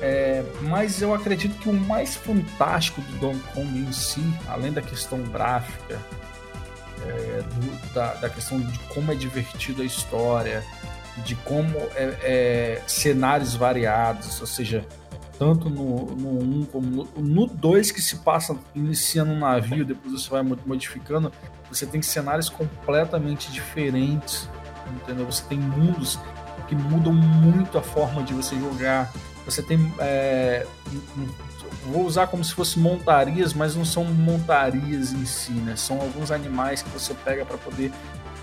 É, mas eu acredito que o mais fantástico do Donkey Kong em si, além da questão gráfica, é, do- da, da questão de como é divertido a história, de como é, é, cenários variados, ou seja, tanto no, no 1 como no, no 2 que se passa, inicia no navio, depois você vai mo- modificando, você tem cenários completamente diferentes, entendeu? Você tem mundos que mudam muito a forma de você jogar. Você tem. é, um- um- vou usar como se fosse montarias, mas não são montarias em si, né? São alguns animais que você pega para poder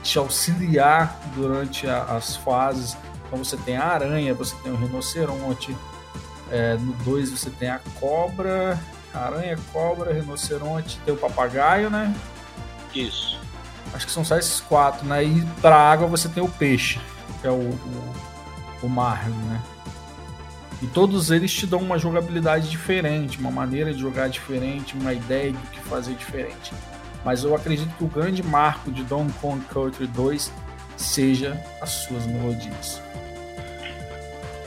te auxiliar durante a- as fases. Então você tem a aranha, você tem o rinoceronte. É, no 2 você tem a cobra, aranha, cobra, rinoceronte, tem o papagaio, né? Isso. Acho que são só esses quatro, né? E pra água você tem o peixe, que é o, o, o marlin, né? E todos eles te dão uma jogabilidade diferente, uma maneira de jogar diferente, uma ideia do que fazer diferente. Mas eu acredito que o grande marco de Donkey Kong Country 2 seja as suas melodias.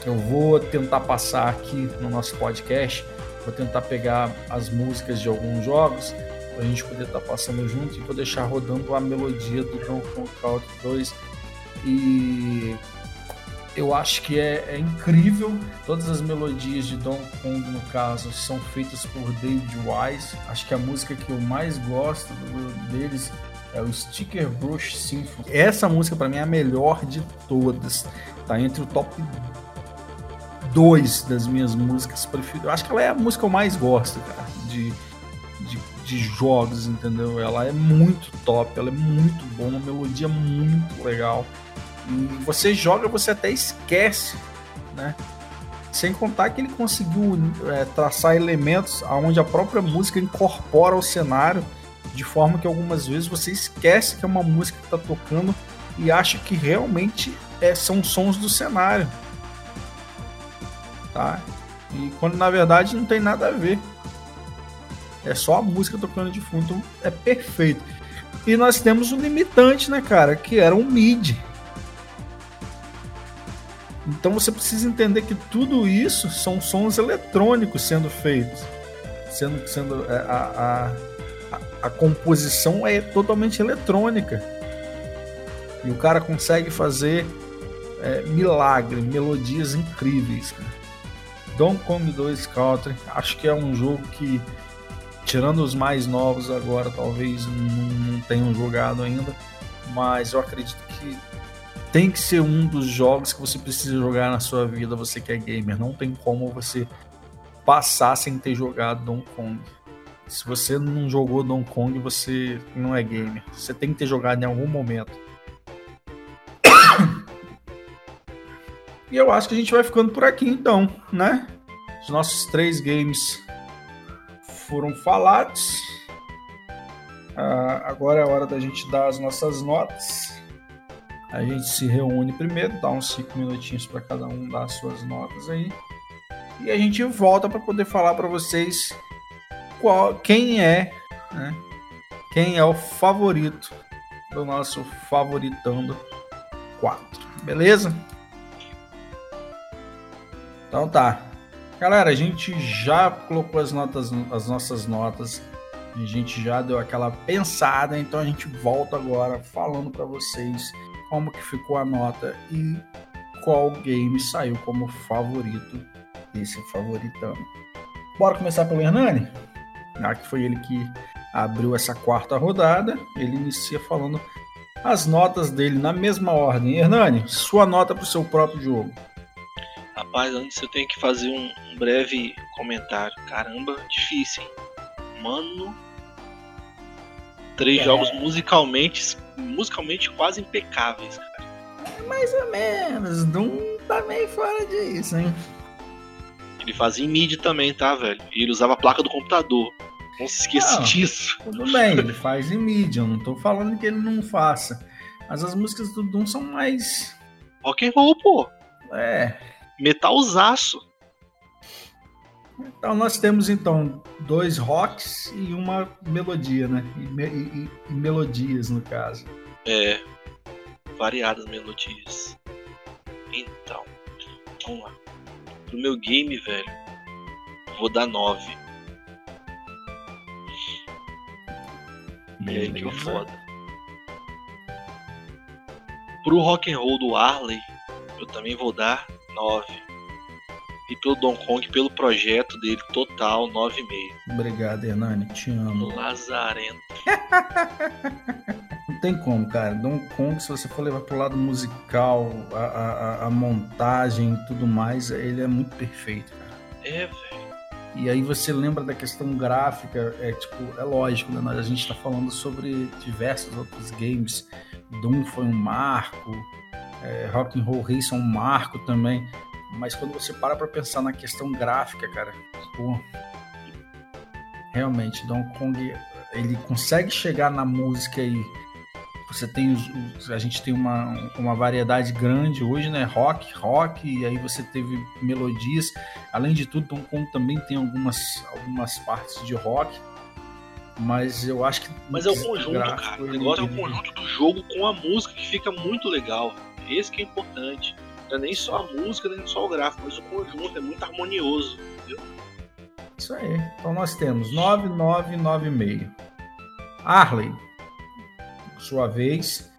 Eu vou tentar passar aqui no nosso podcast, vou tentar pegar as músicas de alguns jogos pra gente poder estar passando junto e vou deixar rodando a melodia do Donkey Kong Country 2 e eu acho que é, é incrível todas as melodias de Donkey Kong no caso são feitas por David Wise. Acho que a música que eu mais gosto deles é o Sticker Brush Symphony. Essa música para mim é a melhor de todas. Tá entre o top 2 das minhas músicas preferidas eu acho que ela é a música que eu mais gosto cara de de, de jogos, entendeu? Ela é muito top, ela é muito boa, uma melodia muito legal. E você joga, você até esquece, né? Sem contar que ele conseguiu é, traçar elementos aonde a própria música incorpora ao cenário, de forma que algumas vezes você esquece que é uma música que está tocando e acha que realmente é, são sons do cenário. Tá? E quando na verdade não tem nada a ver. É só a música tocando de fundo, então é perfeito. E nós temos um limitante, né, cara, que era um MIDI. Então você precisa entender que tudo isso são sons eletrônicos sendo feitos. Sendo, sendo é, a, a, a, a composição é totalmente eletrônica. E o cara consegue fazer é, milagre, melodias incríveis. Cara. Donkey Kong 2 Country, acho que é um jogo que tirando os mais novos agora, talvez não, não tenham jogado ainda, mas eu acredito que tem que ser um dos jogos que você precisa jogar na sua vida, você que é gamer. Não tem como você passar sem ter jogado Donkey Kong. Se você não jogou Donkey Kong, você não é gamer. Você tem que ter jogado em algum momento. E eu acho que a gente vai ficando por aqui então, né? Os nossos três games foram falados. Ah, agora é a hora da gente dar as nossas notas. A gente se reúne primeiro, dá uns 5 minutinhos para cada um dar as suas notas aí. E a gente volta para poder falar para vocês qual, quem é, né? Quem é o favorito do nosso Favoritando 4. Beleza? Então tá. Galera, a gente já colocou as notas, as nossas notas. A gente já deu aquela pensada, então a gente volta agora falando para vocês como que ficou a nota e qual game saiu como favorito desse favoritão. Bora começar pelo Hernani? Já que foi ele que abriu essa quarta rodada, ele inicia falando as notas dele na mesma ordem. Hernani, sua nota para o seu próprio jogo. Rapaz, antes eu tenho que fazer um, um breve comentário. Caramba, difícil, hein? Mano. Três É. jogos musicalmente, musicalmente quase impecáveis, cara. Mais ou menos, Doom tá meio fora disso, hein? Ele fazia em MIDI também, tá, velho? E ele usava a placa do computador. Não se esqueça Não. disso. Tudo bem, ele faz em mídia, eu não tô falando que ele não faça. Mas as músicas do Doom são mais. Rock and roll, pô. É. Metalzaço. Então nós temos então dois rocks e uma melodia, né? E, me- e- e- e melodias, no caso. É. Variadas melodias. Então, vamos lá. Pro meu game, velho, vou dar 9. É que o foda. Pro rock and roll do Arley, eu também vou dar 9. E pelo Don Kong, pelo projeto dele total, 9,5. Obrigado, Hernani, te amo. Lazarento. [LAUGHS] Não tem como, cara. Donkey Kong, se você for levar pro lado musical, a, a- a- montagem e tudo mais, ele é muito perfeito, cara. É, velho. E aí você lembra da questão gráfica, é tipo, é lógico, né? Nós- A gente tá falando sobre diversos outros games. Doom foi um marco, é, Rock and Roll Race é um marco também. Mas quando você para pra pensar na questão gráfica, cara, pô, realmente, Donkey Kong, ele consegue chegar na música e você tem os, os- a gente tem uma, uma variedade grande hoje, né? Rock, rock, e aí você teve melodias. Além de tudo, Donkey Kong também tem algumas, algumas partes de rock. Mas eu acho que. Mas é o conjunto, cara. O negócio é o conjunto do jogo com a música que fica muito legal. Esse que é importante. Não é nem só a música, nem só o gráfico, mas o conjunto é muito harmonioso. Isso aí. Então nós temos 9, 9, 9,5. Arley, sua vez,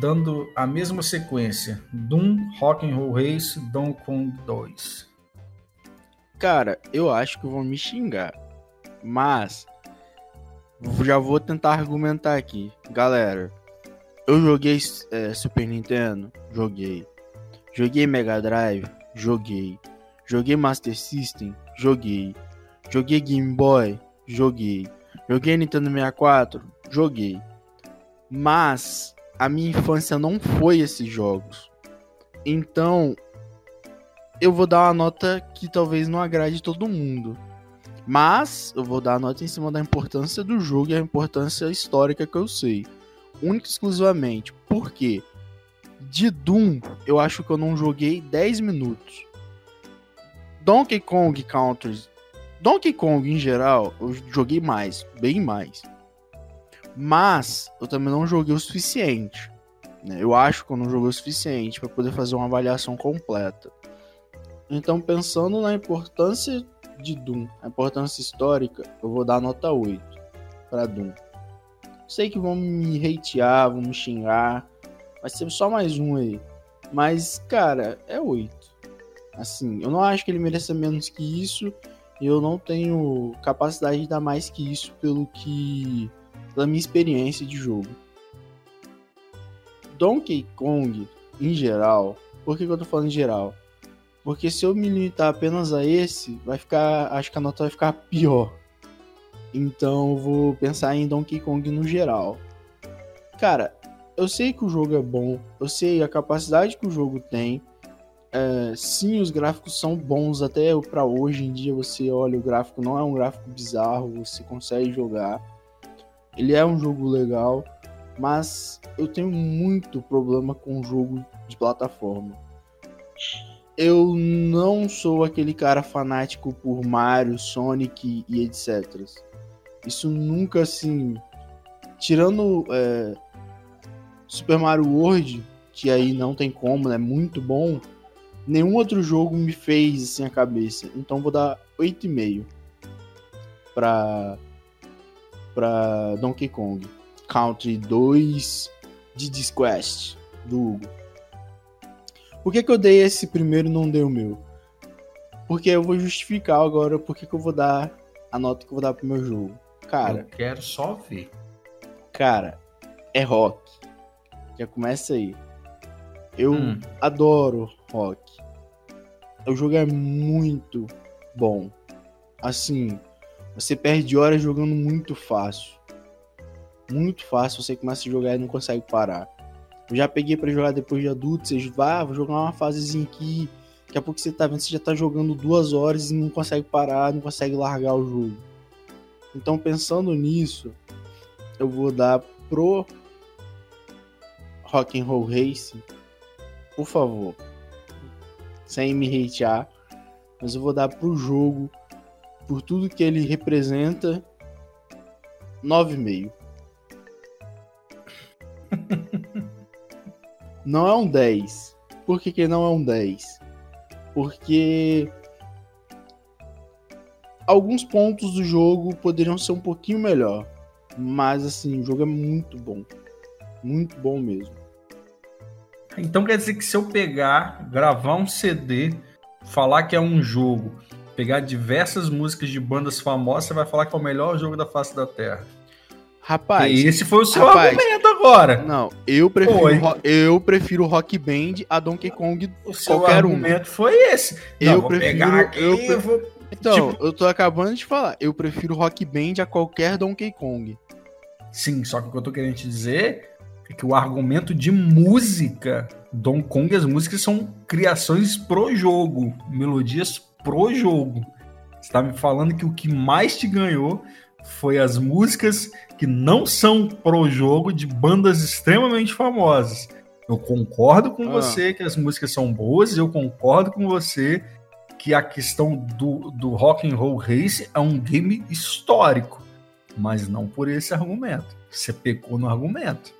dando a mesma sequência: Doom, Rock and Roll Race, Donkey Kong 2. Cara, eu acho que vão me xingar. Mas já vou tentar argumentar aqui. Galera, eu joguei é, Super Nintendo? Joguei. Joguei Mega Drive? Joguei. Joguei Master System? Joguei. Joguei Game Boy? Joguei. Joguei Nintendo 64? Joguei. Mas a minha infância não foi esses jogos. Então, eu vou dar uma nota que talvez não agrade todo mundo. Mas eu vou dar a nota em cima da importância do jogo e a importância histórica que eu sei. Única e exclusivamente. Por quê? De Doom, eu acho que eu não joguei 10 minutos. Donkey Kong Country. Donkey Kong em geral, eu joguei mais, bem mais. Mas eu também não joguei o suficiente. né? Eu acho que eu não joguei o suficiente para poder fazer uma avaliação completa. Então, pensando na importância de Doom, a importância histórica, eu vou dar nota 8 para Doom. Sei que vão me hatear, vão me xingar, vai ser só mais um aí. Mas, cara, é 8. Assim, eu não acho que ele mereça menos que isso, e eu não tenho capacidade de dar mais que isso pelo que pela minha experiência de jogo. Donkey Kong, em geral, por que, que eu tô falando em geral? Porque se eu me limitar apenas a esse, vai ficar. Acho que a nota vai ficar pior. Então vou pensar em Donkey Kong no geral. Cara, eu sei que o jogo é bom, eu sei a capacidade que o jogo tem. É, sim, os gráficos são bons até para hoje em dia. Você olha o gráfico, não é um gráfico bizarro, você consegue jogar. Ele é um jogo legal, mas eu tenho muito problema com jogo de plataforma. Eu não sou aquele cara fanático por Mario, Sonic e etc. Isso nunca assim. Tirando é, Super Mario World, que aí não tem como, né? muito bom. Nenhum outro jogo me fez assim a cabeça. Então vou dar 8,5 para para Donkey Kong Country 2 de Disquest do Hugo. Por que, que eu dei esse primeiro e não dei o meu? Porque eu vou justificar agora por que, que eu vou dar a nota que eu vou dar pro meu jogo. Cara. Eu quero só ver. Cara, é rock. Já começa aí. Eu hum. adoro rock. O jogo é muito bom. Assim, você perde horas jogando muito fácil. Muito fácil, você começa a jogar e não consegue parar. Eu já peguei para jogar depois de adulto, você vai, ah, vou jogar uma fasezinha aqui. Daqui a pouco você tá vendo, você já tá jogando duas horas e não consegue parar, não consegue largar o jogo. Então, pensando nisso, eu vou dar pro Rock and Roll Racing, por favor, sem me hatear, mas eu vou dar pro jogo por tudo que ele representa, 9,5. [LAUGHS] não é um 10. Por que, que não é um 10? Porque alguns pontos do jogo poderiam ser um pouquinho melhor. Mas assim, o jogo é muito bom. Muito bom mesmo. Então quer dizer que se eu pegar, gravar um CD, falar que é um jogo pegar diversas músicas de bandas famosas, você vai falar que é o melhor jogo da face da Terra. Rapaz. E esse foi o seu rapaz, argumento agora. Não, eu prefiro, eu prefiro Rock Band a Donkey Kong o seu qualquer argumento um. foi esse. Não, eu prefiro. Aqui, eu prefiro... Vou... Então, tipo... eu tô acabando de falar. Eu prefiro Rock Band a qualquer Donkey Kong. Sim, só que o que eu tô querendo te dizer é que o argumento de música, Donkey Kong, as músicas são criações pro jogo, melodias pro jogo. Você tá me falando que o que mais te ganhou foi as músicas que não são pro jogo de bandas extremamente famosas. Eu concordo com ah. você que as músicas são boas, eu concordo com você que a questão do, do Rock and Roll Race é um game histórico, mas não por esse argumento. Você pecou no argumento.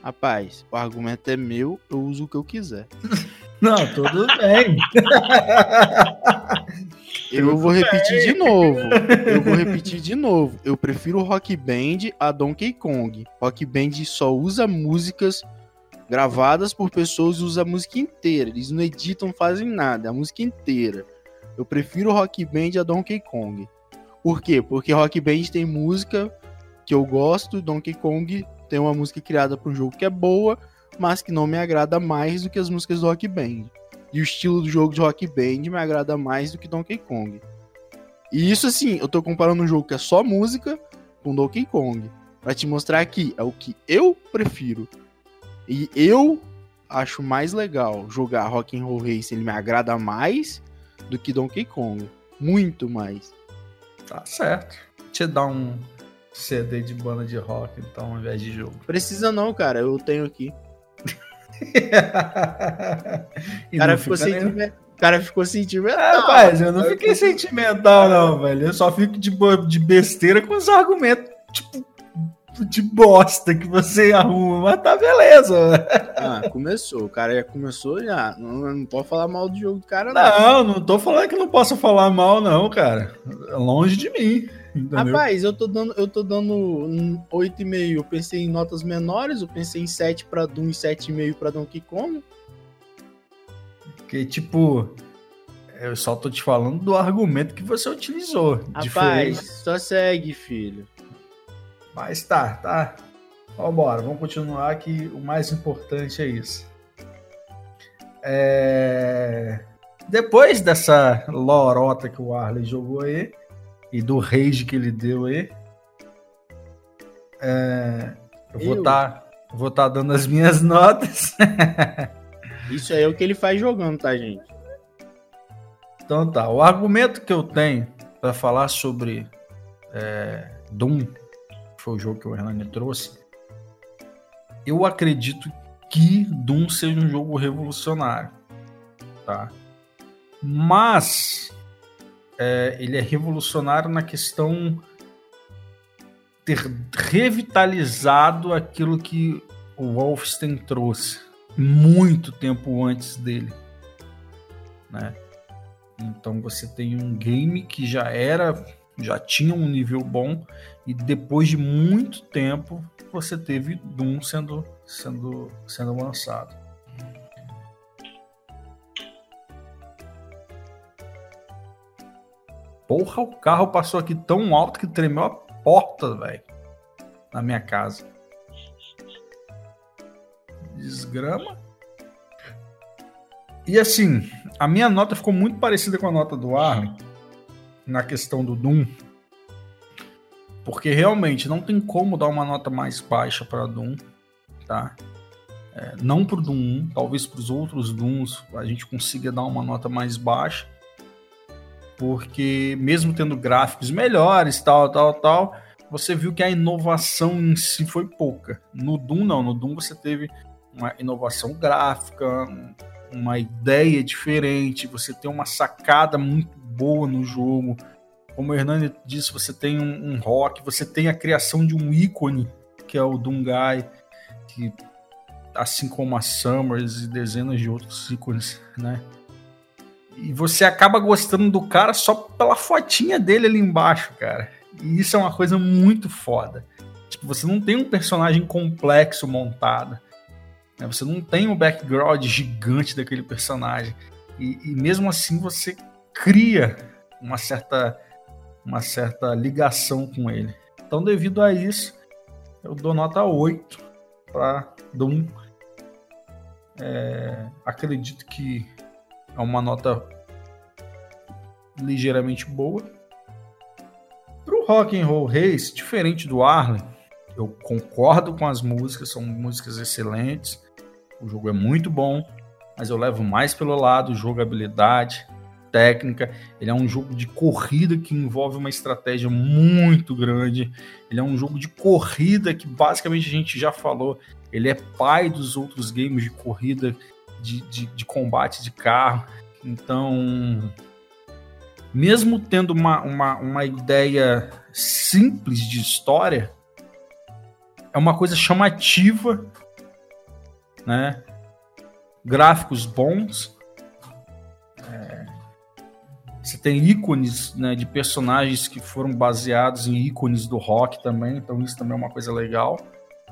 Rapaz, o argumento é meu, eu uso o que eu quiser. [LAUGHS] Não, tudo bem. [LAUGHS] Eu vou repetir de novo. Eu vou repetir de novo. Eu prefiro Rock Band a Donkey Kong. Rock Band só usa músicas gravadas por pessoas e usa a música inteira. Eles não editam, fazem nada, a música inteira. Eu prefiro Rock Band a Donkey Kong. Por quê? Porque Rock Band tem música que eu gosto, Donkey Kong tem uma música criada para um jogo que é boa mas que não me agrada mais do que as músicas do Rock Band. E o estilo do jogo de Rock Band me agrada mais do que Donkey Kong. E isso assim, eu tô comparando um jogo que é só música com Donkey Kong. Pra te mostrar que é o que eu prefiro. E eu acho mais legal jogar Rock and Roll Race, ele me agrada mais do que Donkey Kong. Muito mais. Tá certo. Te dar um CD de banda de rock, então, ao invés de jogo. [LAUGHS] Precisa não, cara. Eu tenho aqui. o cara ficou sentimental. O cara ficou sentimental. É, rapaz, eu não fiquei sentimental, não, velho. Eu só fico de, de besteira com os argumentos, tipo, de bosta que você arruma, mas tá beleza. Ah, começou. O cara já começou já. Não, não pode falar mal do jogo do cara, não. Não, não tô falando que não posso falar mal, não, cara. Longe de mim. Entendeu? Rapaz, eu tô dando, eu tô dando 8,5. Eu pensei em notas menores, eu pensei em 7 para Doom e 7,5 para Donkey Kong. Que tipo, eu só tô te falando do argumento que você utilizou. Rapaz, diferente. só segue, filho. Mas tá, tá. Vambora, vamos continuar que o mais importante é isso. É... Depois dessa lorota que o Arley jogou aí, e do rage que ele deu aí. É, eu vou estar vou tá dando as minhas [LAUGHS] notas. Isso aí é o que ele faz jogando, tá, gente? Então tá, o argumento que eu tenho para falar sobre é, Doom, que foi o jogo que o Hernani trouxe, eu acredito que Doom seja um jogo revolucionário, tá? Mas é, ele é revolucionário na questão ter revitalizado aquilo que o Wolfenstein trouxe muito tempo antes dele, né? Então você tem um game que já era, já tinha um nível bom e depois de muito tempo você teve Doom sendo sendo sendo lançado. Porra, o carro passou aqui tão alto que tremeu a porta, velho. Na minha casa. Desgrama. E assim, a minha nota ficou muito parecida com a nota do Arlen na questão do Doom. Porque realmente não tem como dar uma nota mais baixa para Doom, tá? É, não pro Doom 1, talvez para os outros Dooms a gente consiga dar uma nota mais baixa. Porque mesmo tendo gráficos melhores, tal, tal, tal, você viu que a inovação em si foi pouca. No Doom não, no Doom você teve uma inovação gráfica, uma ideia diferente, você tem uma sacada muito boa no jogo. Como o Hernani disse, você tem um, um rock, você tem a criação de um ícone, que é o Dungai, que assim como a Summers e dezenas de outros ícones, né? E você acaba gostando do cara só pela fotinha dele ali embaixo, cara. E isso é uma coisa muito foda. Tipo, você não tem um personagem complexo montado. Né? Você não tem um background gigante daquele personagem. E, e mesmo assim você cria uma certa, uma certa ligação com ele. Então, devido a isso, eu dou nota 8 para Doom. É, acredito que é uma nota ligeiramente boa. Pro Rock and Roll Race, diferente do Arlen, eu concordo com as músicas, são músicas excelentes. O jogo é muito bom, mas eu levo mais pelo lado jogabilidade, técnica. Ele é um jogo de corrida que envolve uma estratégia muito grande. Ele é um jogo de corrida que basicamente a gente já falou. Ele é pai dos outros games de corrida, de, de, de combate de carro. Então, mesmo tendo uma, uma, uma ideia simples de história, é uma coisa chamativa, né? Gráficos bons. Você tem ícones né, de personagens que foram baseados em ícones do rock também, então isso também é uma coisa legal.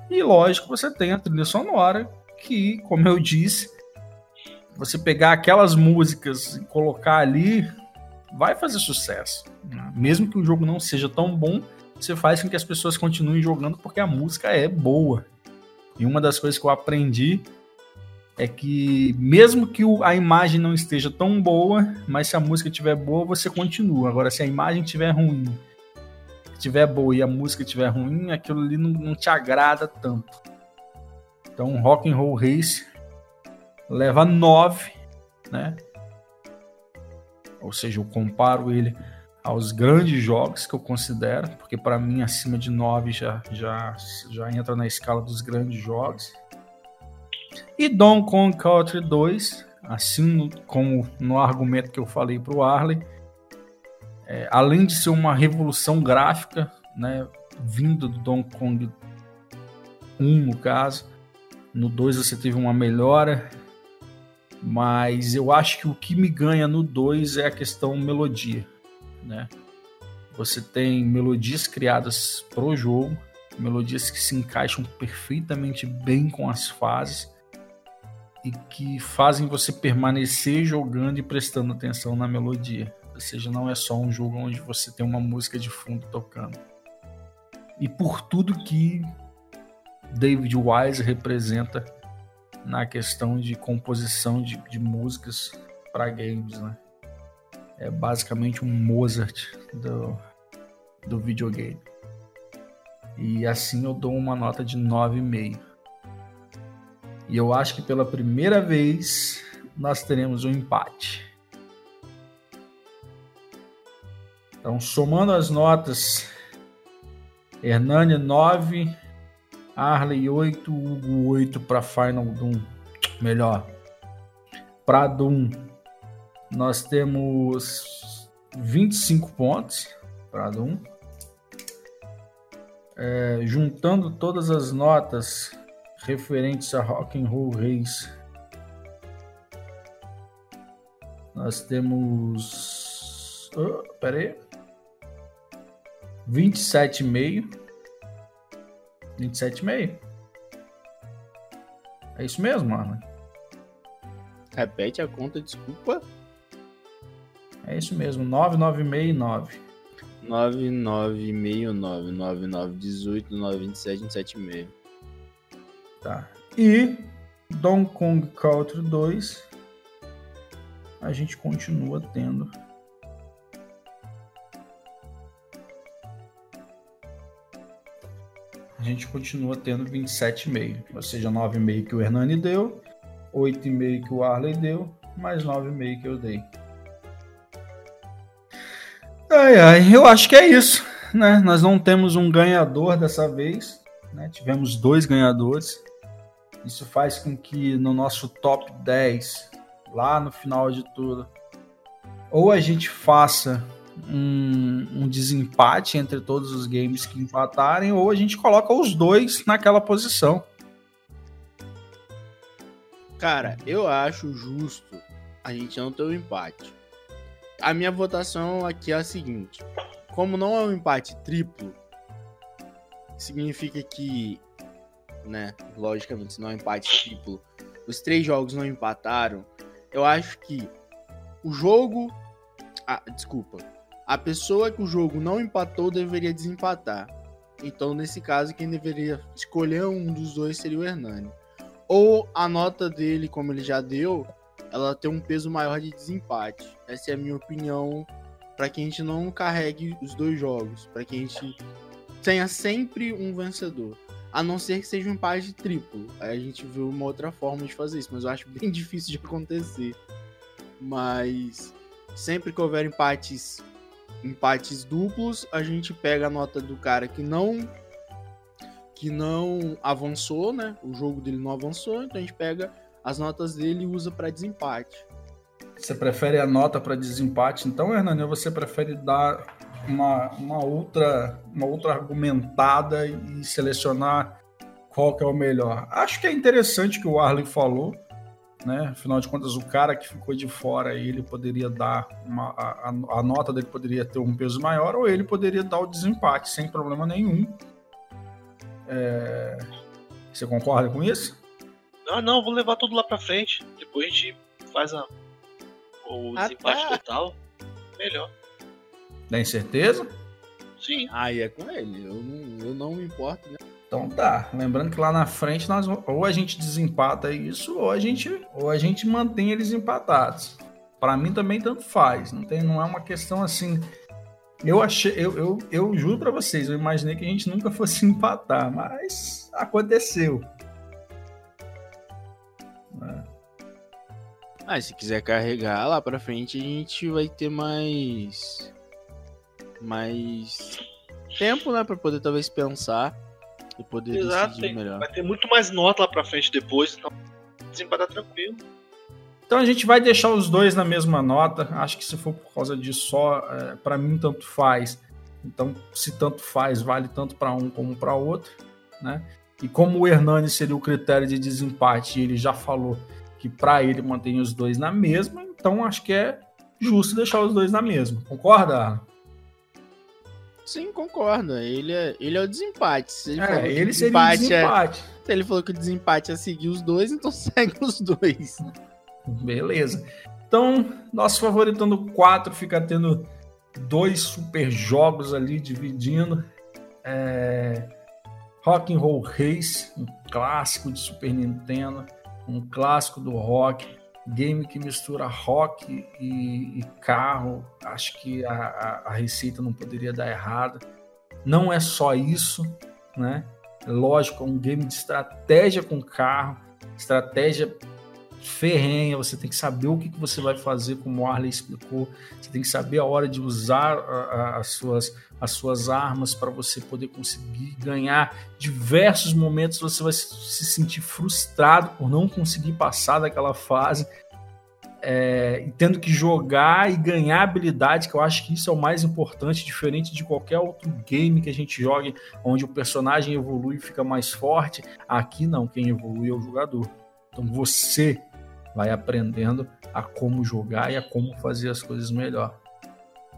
E lógico, você tem a trilha sonora, que, como eu disse, você pegar aquelas músicas e colocar ali, vai fazer sucesso. né? Mesmo que o jogo não seja tão bom, você faz com que as pessoas continuem jogando porque a música é boa. E uma das coisas que eu aprendi é que mesmo que a imagem não esteja tão boa, mas se a música estiver boa, você continua. Agora, se a imagem estiver ruim, estiver boa e a música estiver ruim, aquilo ali não, não te agrada tanto. Então, Rock and Roll Race leva 9, né? Ou seja, eu comparo ele aos grandes jogos que eu considero, porque para mim acima de 9 já, já, já entra na escala dos grandes jogos. E Donkey Kong Country 2, assim como no argumento que eu falei para o Arley, é, além de ser uma revolução gráfica, né, vindo do Donkey Kong 1 no caso, no 2 você teve uma melhora, mas eu acho que o que me ganha no 2 é a questão melodia, né? Você tem melodias criadas pro jogo, melodias que se encaixam perfeitamente bem com as fases e que fazem você permanecer jogando e prestando atenção na melodia. Ou seja, não é só um jogo onde você tem uma música de fundo tocando. E por tudo que David Wise representa na questão de composição de, de músicas para games, né? É basicamente um Mozart do, do videogame. E assim eu dou uma nota de 9,5. E eu acho que pela primeira vez nós teremos um empate. Então, somando as notas, Hernani 9, Arley 8, Hugo 8 para Final Doom. Melhor, para Doom, nós temos 25 pontos para Doom. É, juntando todas as notas referentes a Rock and Roll Race, nós temos. Oh, pera aí. 27,5. 27,5. É isso mesmo, mano? Repete a conta, desculpa. É isso mesmo, 996 9969 9918 927 176. Tá. E Donkey Kong Country 2 a gente continua tendo a gente continua tendo 27,5, ou seja, 9,5 que o Hernani deu, 8,5 que o Arley deu, mais 9,5 que eu dei. Ai, ai, eu acho que é isso, né? Nós não temos um ganhador dessa vez, né? Tivemos dois ganhadores. Isso faz com que no nosso top 10, lá no final de tudo, ou a gente faça um, um, desempate entre todos os games que empatarem, ou a gente coloca os dois naquela posição. Cara, eu acho justo a gente não ter um empate. A minha votação aqui é a seguinte: como não é um empate triplo, significa que, né, logicamente, se não é um empate triplo, os três jogos não empataram. Eu acho que o jogo. Ah, desculpa a pessoa que o jogo não empatou deveria desempatar. Então, nesse caso, quem deveria escolher um dos dois seria o Hernani. Ou a nota dele, como ele já deu, ela tem um peso maior de desempate. Essa é a minha opinião para que a gente não carregue os dois jogos, para que a gente tenha sempre um vencedor. A não ser que seja um empate triplo. Aí a gente vê uma outra forma de fazer isso, mas eu acho bem [LAUGHS] difícil de acontecer. Mas sempre que houver empates empates duplos, a gente pega a nota do cara que não que não avançou, né? O jogo dele não avançou, então a gente pega as notas dele e usa para desempate. Você prefere a nota para desempate, então, Hernani, você prefere dar uma, uma outra uma outra argumentada e selecionar qual que é o melhor? Acho que é interessante que o Arley falou né? Afinal de contas, o cara que ficou de fora, ele poderia dar uma, a, a, nota dele poderia ter um peso maior, ou ele poderia dar o desempate sem problema nenhum. É... Você concorda com isso? Ah, não, vou levar tudo lá pra frente. Depois a gente faz a... o ah, desempate tá. total. Melhor. Tem certeza? Sim. Aí é com ele. Eu não, eu não me importo, né? Então tá, lembrando que lá na frente nós ou a gente desempata isso ou a gente ou a gente mantém eles empatados. Para mim também tanto faz, não tem não é uma questão assim. Eu achei, eu, eu, eu juro para vocês, eu imaginei que a gente nunca fosse [LAUGHS] empatar, mas aconteceu. É. Ah, se quiser carregar lá para frente, a gente vai ter mais mais tempo, né, para poder talvez pensar e poder Exato, decidir melhor. Vai ter muito mais nota lá pra frente depois, então desempatar tranquilo. Então a gente vai deixar os dois na mesma nota. Acho que se for por causa disso só, é, para mim tanto faz. Então, se tanto faz, vale tanto para um como para outro, né? E como o Hernani seria o critério de desempate, ele já falou que para ele mantém os dois na mesma, então acho que é justo deixar os dois na mesma. Concorda? Sim, concordo. Ele é, ele é o desempate. Se ele, é, ele seria o desempate. É, se ele falou que o desempate é seguir os dois, então [LAUGHS] segue os dois. Beleza. Então, nosso favoritando 4 fica tendo dois super jogos ali dividindo. É... Rock and Roll Race, um clássico de Super Nintendo, um clássico do rock, game que mistura rock e, e carro, acho que a, a, a, receita não poderia dar errada. Não é só isso, né? Lógico, é um game de estratégia com carro, estratégia ferrenha, você tem que saber o que, que você vai fazer, como o Arley explicou, você tem que saber a hora de usar a, a, as, suas, as suas armas para você poder conseguir ganhar. Diversos momentos você vai se sentir frustrado por não conseguir passar daquela fase, é, e tendo que jogar e ganhar habilidade, que eu acho que isso é o mais importante, diferente de qualquer outro game que a gente jogue, onde o personagem evolui e fica mais forte. Aqui não, quem evolui é o jogador. Então você vai aprendendo a como jogar e a como fazer as coisas melhor.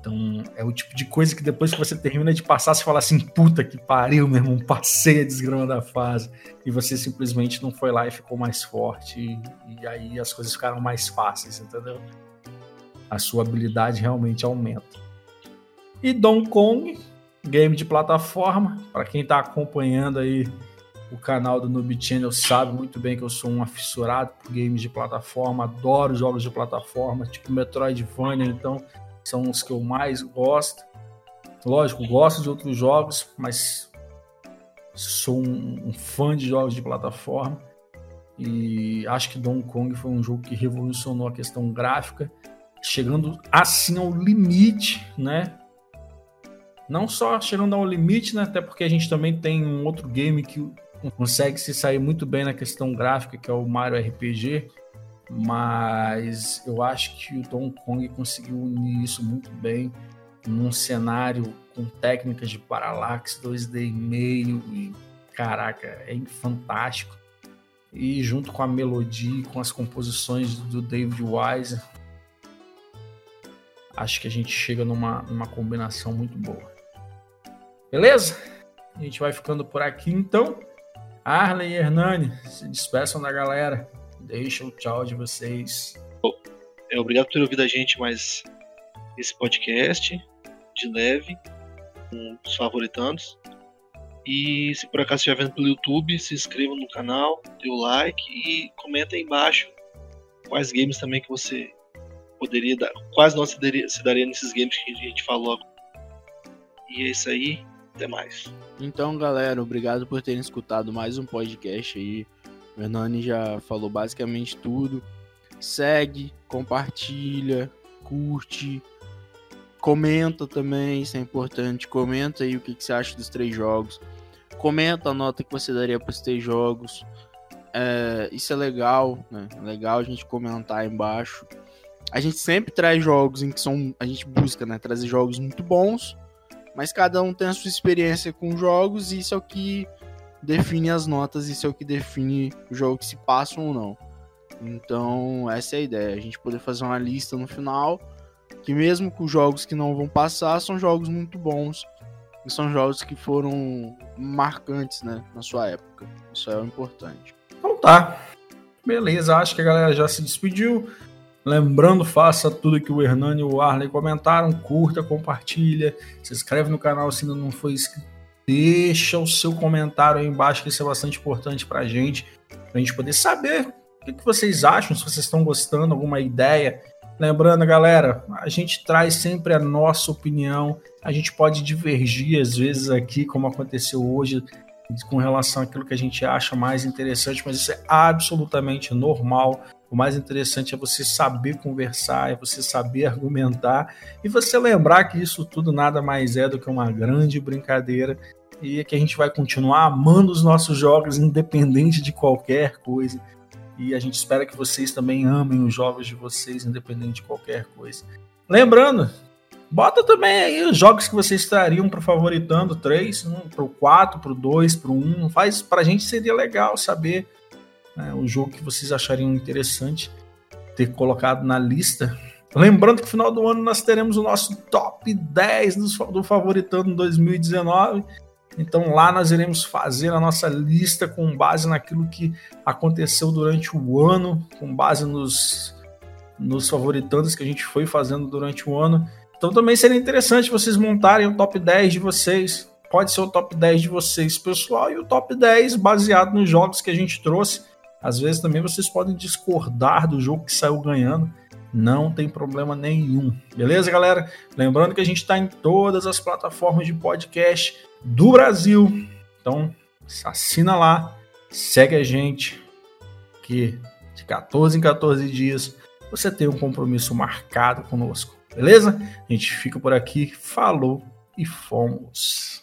Então, é o tipo de coisa que depois que você termina de passar, você fala assim: puta que pariu, meu irmão, passei a desgrama da fase. E você simplesmente não foi lá e ficou mais forte. E, aí as coisas ficaram mais fáceis, entendeu? A sua habilidade realmente aumenta. E Donkey Kong, game de plataforma, para quem está acompanhando aí o canal do Noob Channel sabe muito bem que eu sou um afissurado por games de plataforma, adoro jogos de plataforma, tipo Metroidvania, então são os que eu mais gosto. Lógico, gosto de outros jogos, mas sou um, um fã de jogos de plataforma e acho que Donkey Kong foi um jogo que revolucionou a questão gráfica, chegando assim ao limite, né? Não só chegando ao limite, né? Até porque a gente também tem um outro game que consegue se sair muito bem na questão gráfica, que é o Mario RPG, mas eu acho que o Donkey Kong conseguiu unir isso muito bem num cenário com técnicas de parallax 2D e meio e caraca, é fantástico. E junto com a melodia, com as composições do David Wise, acho que a gente chega numa, numa combinação muito boa. Beleza? A gente vai ficando por aqui então. Arley e Hernani, se despeçam da galera. Deixa o tchau de vocês. É, obrigado por ter ouvido a gente mais esse podcast de leve, com os favoritandos. E se por acaso estiver vendo pelo YouTube, se inscreva no canal, dê o like e comenta aí embaixo quais games também que você poderia dar, quais nós se daria nesses games que a gente falou. E é isso aí. Até mais. Então, galera, obrigado por terem escutado mais um podcast aí. O Hernani já falou basicamente tudo. Segue, compartilha, curte, comenta também, isso é importante. Comenta aí o que, que você acha dos três jogos. Comenta a nota que você daria para os três jogos. É, isso é legal, né? É legal a gente comentar aí embaixo. A gente sempre traz jogos em que são. A gente busca, né? Trazer jogos muito bons mas cada um tem a sua experiência com jogos e isso é o que define as notas, isso é o que define o jogo que se passa ou não. Então, essa é a ideia, a gente poder fazer uma lista no final, que mesmo com jogos que não vão passar, são jogos muito bons, e são jogos que foram marcantes, né, na sua época. Isso é o importante. Então tá. Beleza, acho que a galera já se despediu. Lembrando, faça tudo que o Hernani e o Arley comentaram, curta, compartilha, se inscreve no canal se ainda não foi inscrito, deixa o seu comentário aí embaixo, que isso é bastante importante pra gente, pra gente poder saber o que, que vocês acham, se vocês estão gostando, alguma ideia. Lembrando, galera, a gente traz sempre a nossa opinião, a gente pode divergir às vezes aqui, como aconteceu hoje, com relação àquilo que a gente acha mais interessante, mas isso é absolutamente normal. O mais interessante é você saber conversar, é você saber argumentar e você lembrar que isso tudo nada mais é do que uma grande brincadeira e que a gente vai continuar amando os nossos jogos independente de qualquer coisa. E a gente espera que vocês também amem os jogos de vocês independente de qualquer coisa. Lembrando, bota também aí os jogos que vocês estariam para favoritando, 3, um, pro 4, pro 2, pro 1. Faz pra gente seria legal saber né, jogo que vocês achariam interessante ter colocado na lista. Lembrando que no final do ano nós teremos o nosso top 10 do, do Favoritando 2019. Então lá nós iremos fazer a nossa lista com base naquilo que aconteceu durante o ano, com base nos, nos favoritandos que a gente foi fazendo durante o ano. Então também seria interessante vocês montarem o top 10 de vocês. Pode ser o top 10 de vocês pessoal e o top 10 baseado nos jogos que a gente trouxe Às vezes também vocês podem discordar do jogo que saiu ganhando. Não tem problema nenhum. Beleza, galera? Lembrando que a gente está em todas as plataformas de podcast do Brasil. Então, assina lá, segue a gente, que de 14 em 14 dias você tem um compromisso marcado conosco. Beleza? A gente fica por aqui. Falou e fomos.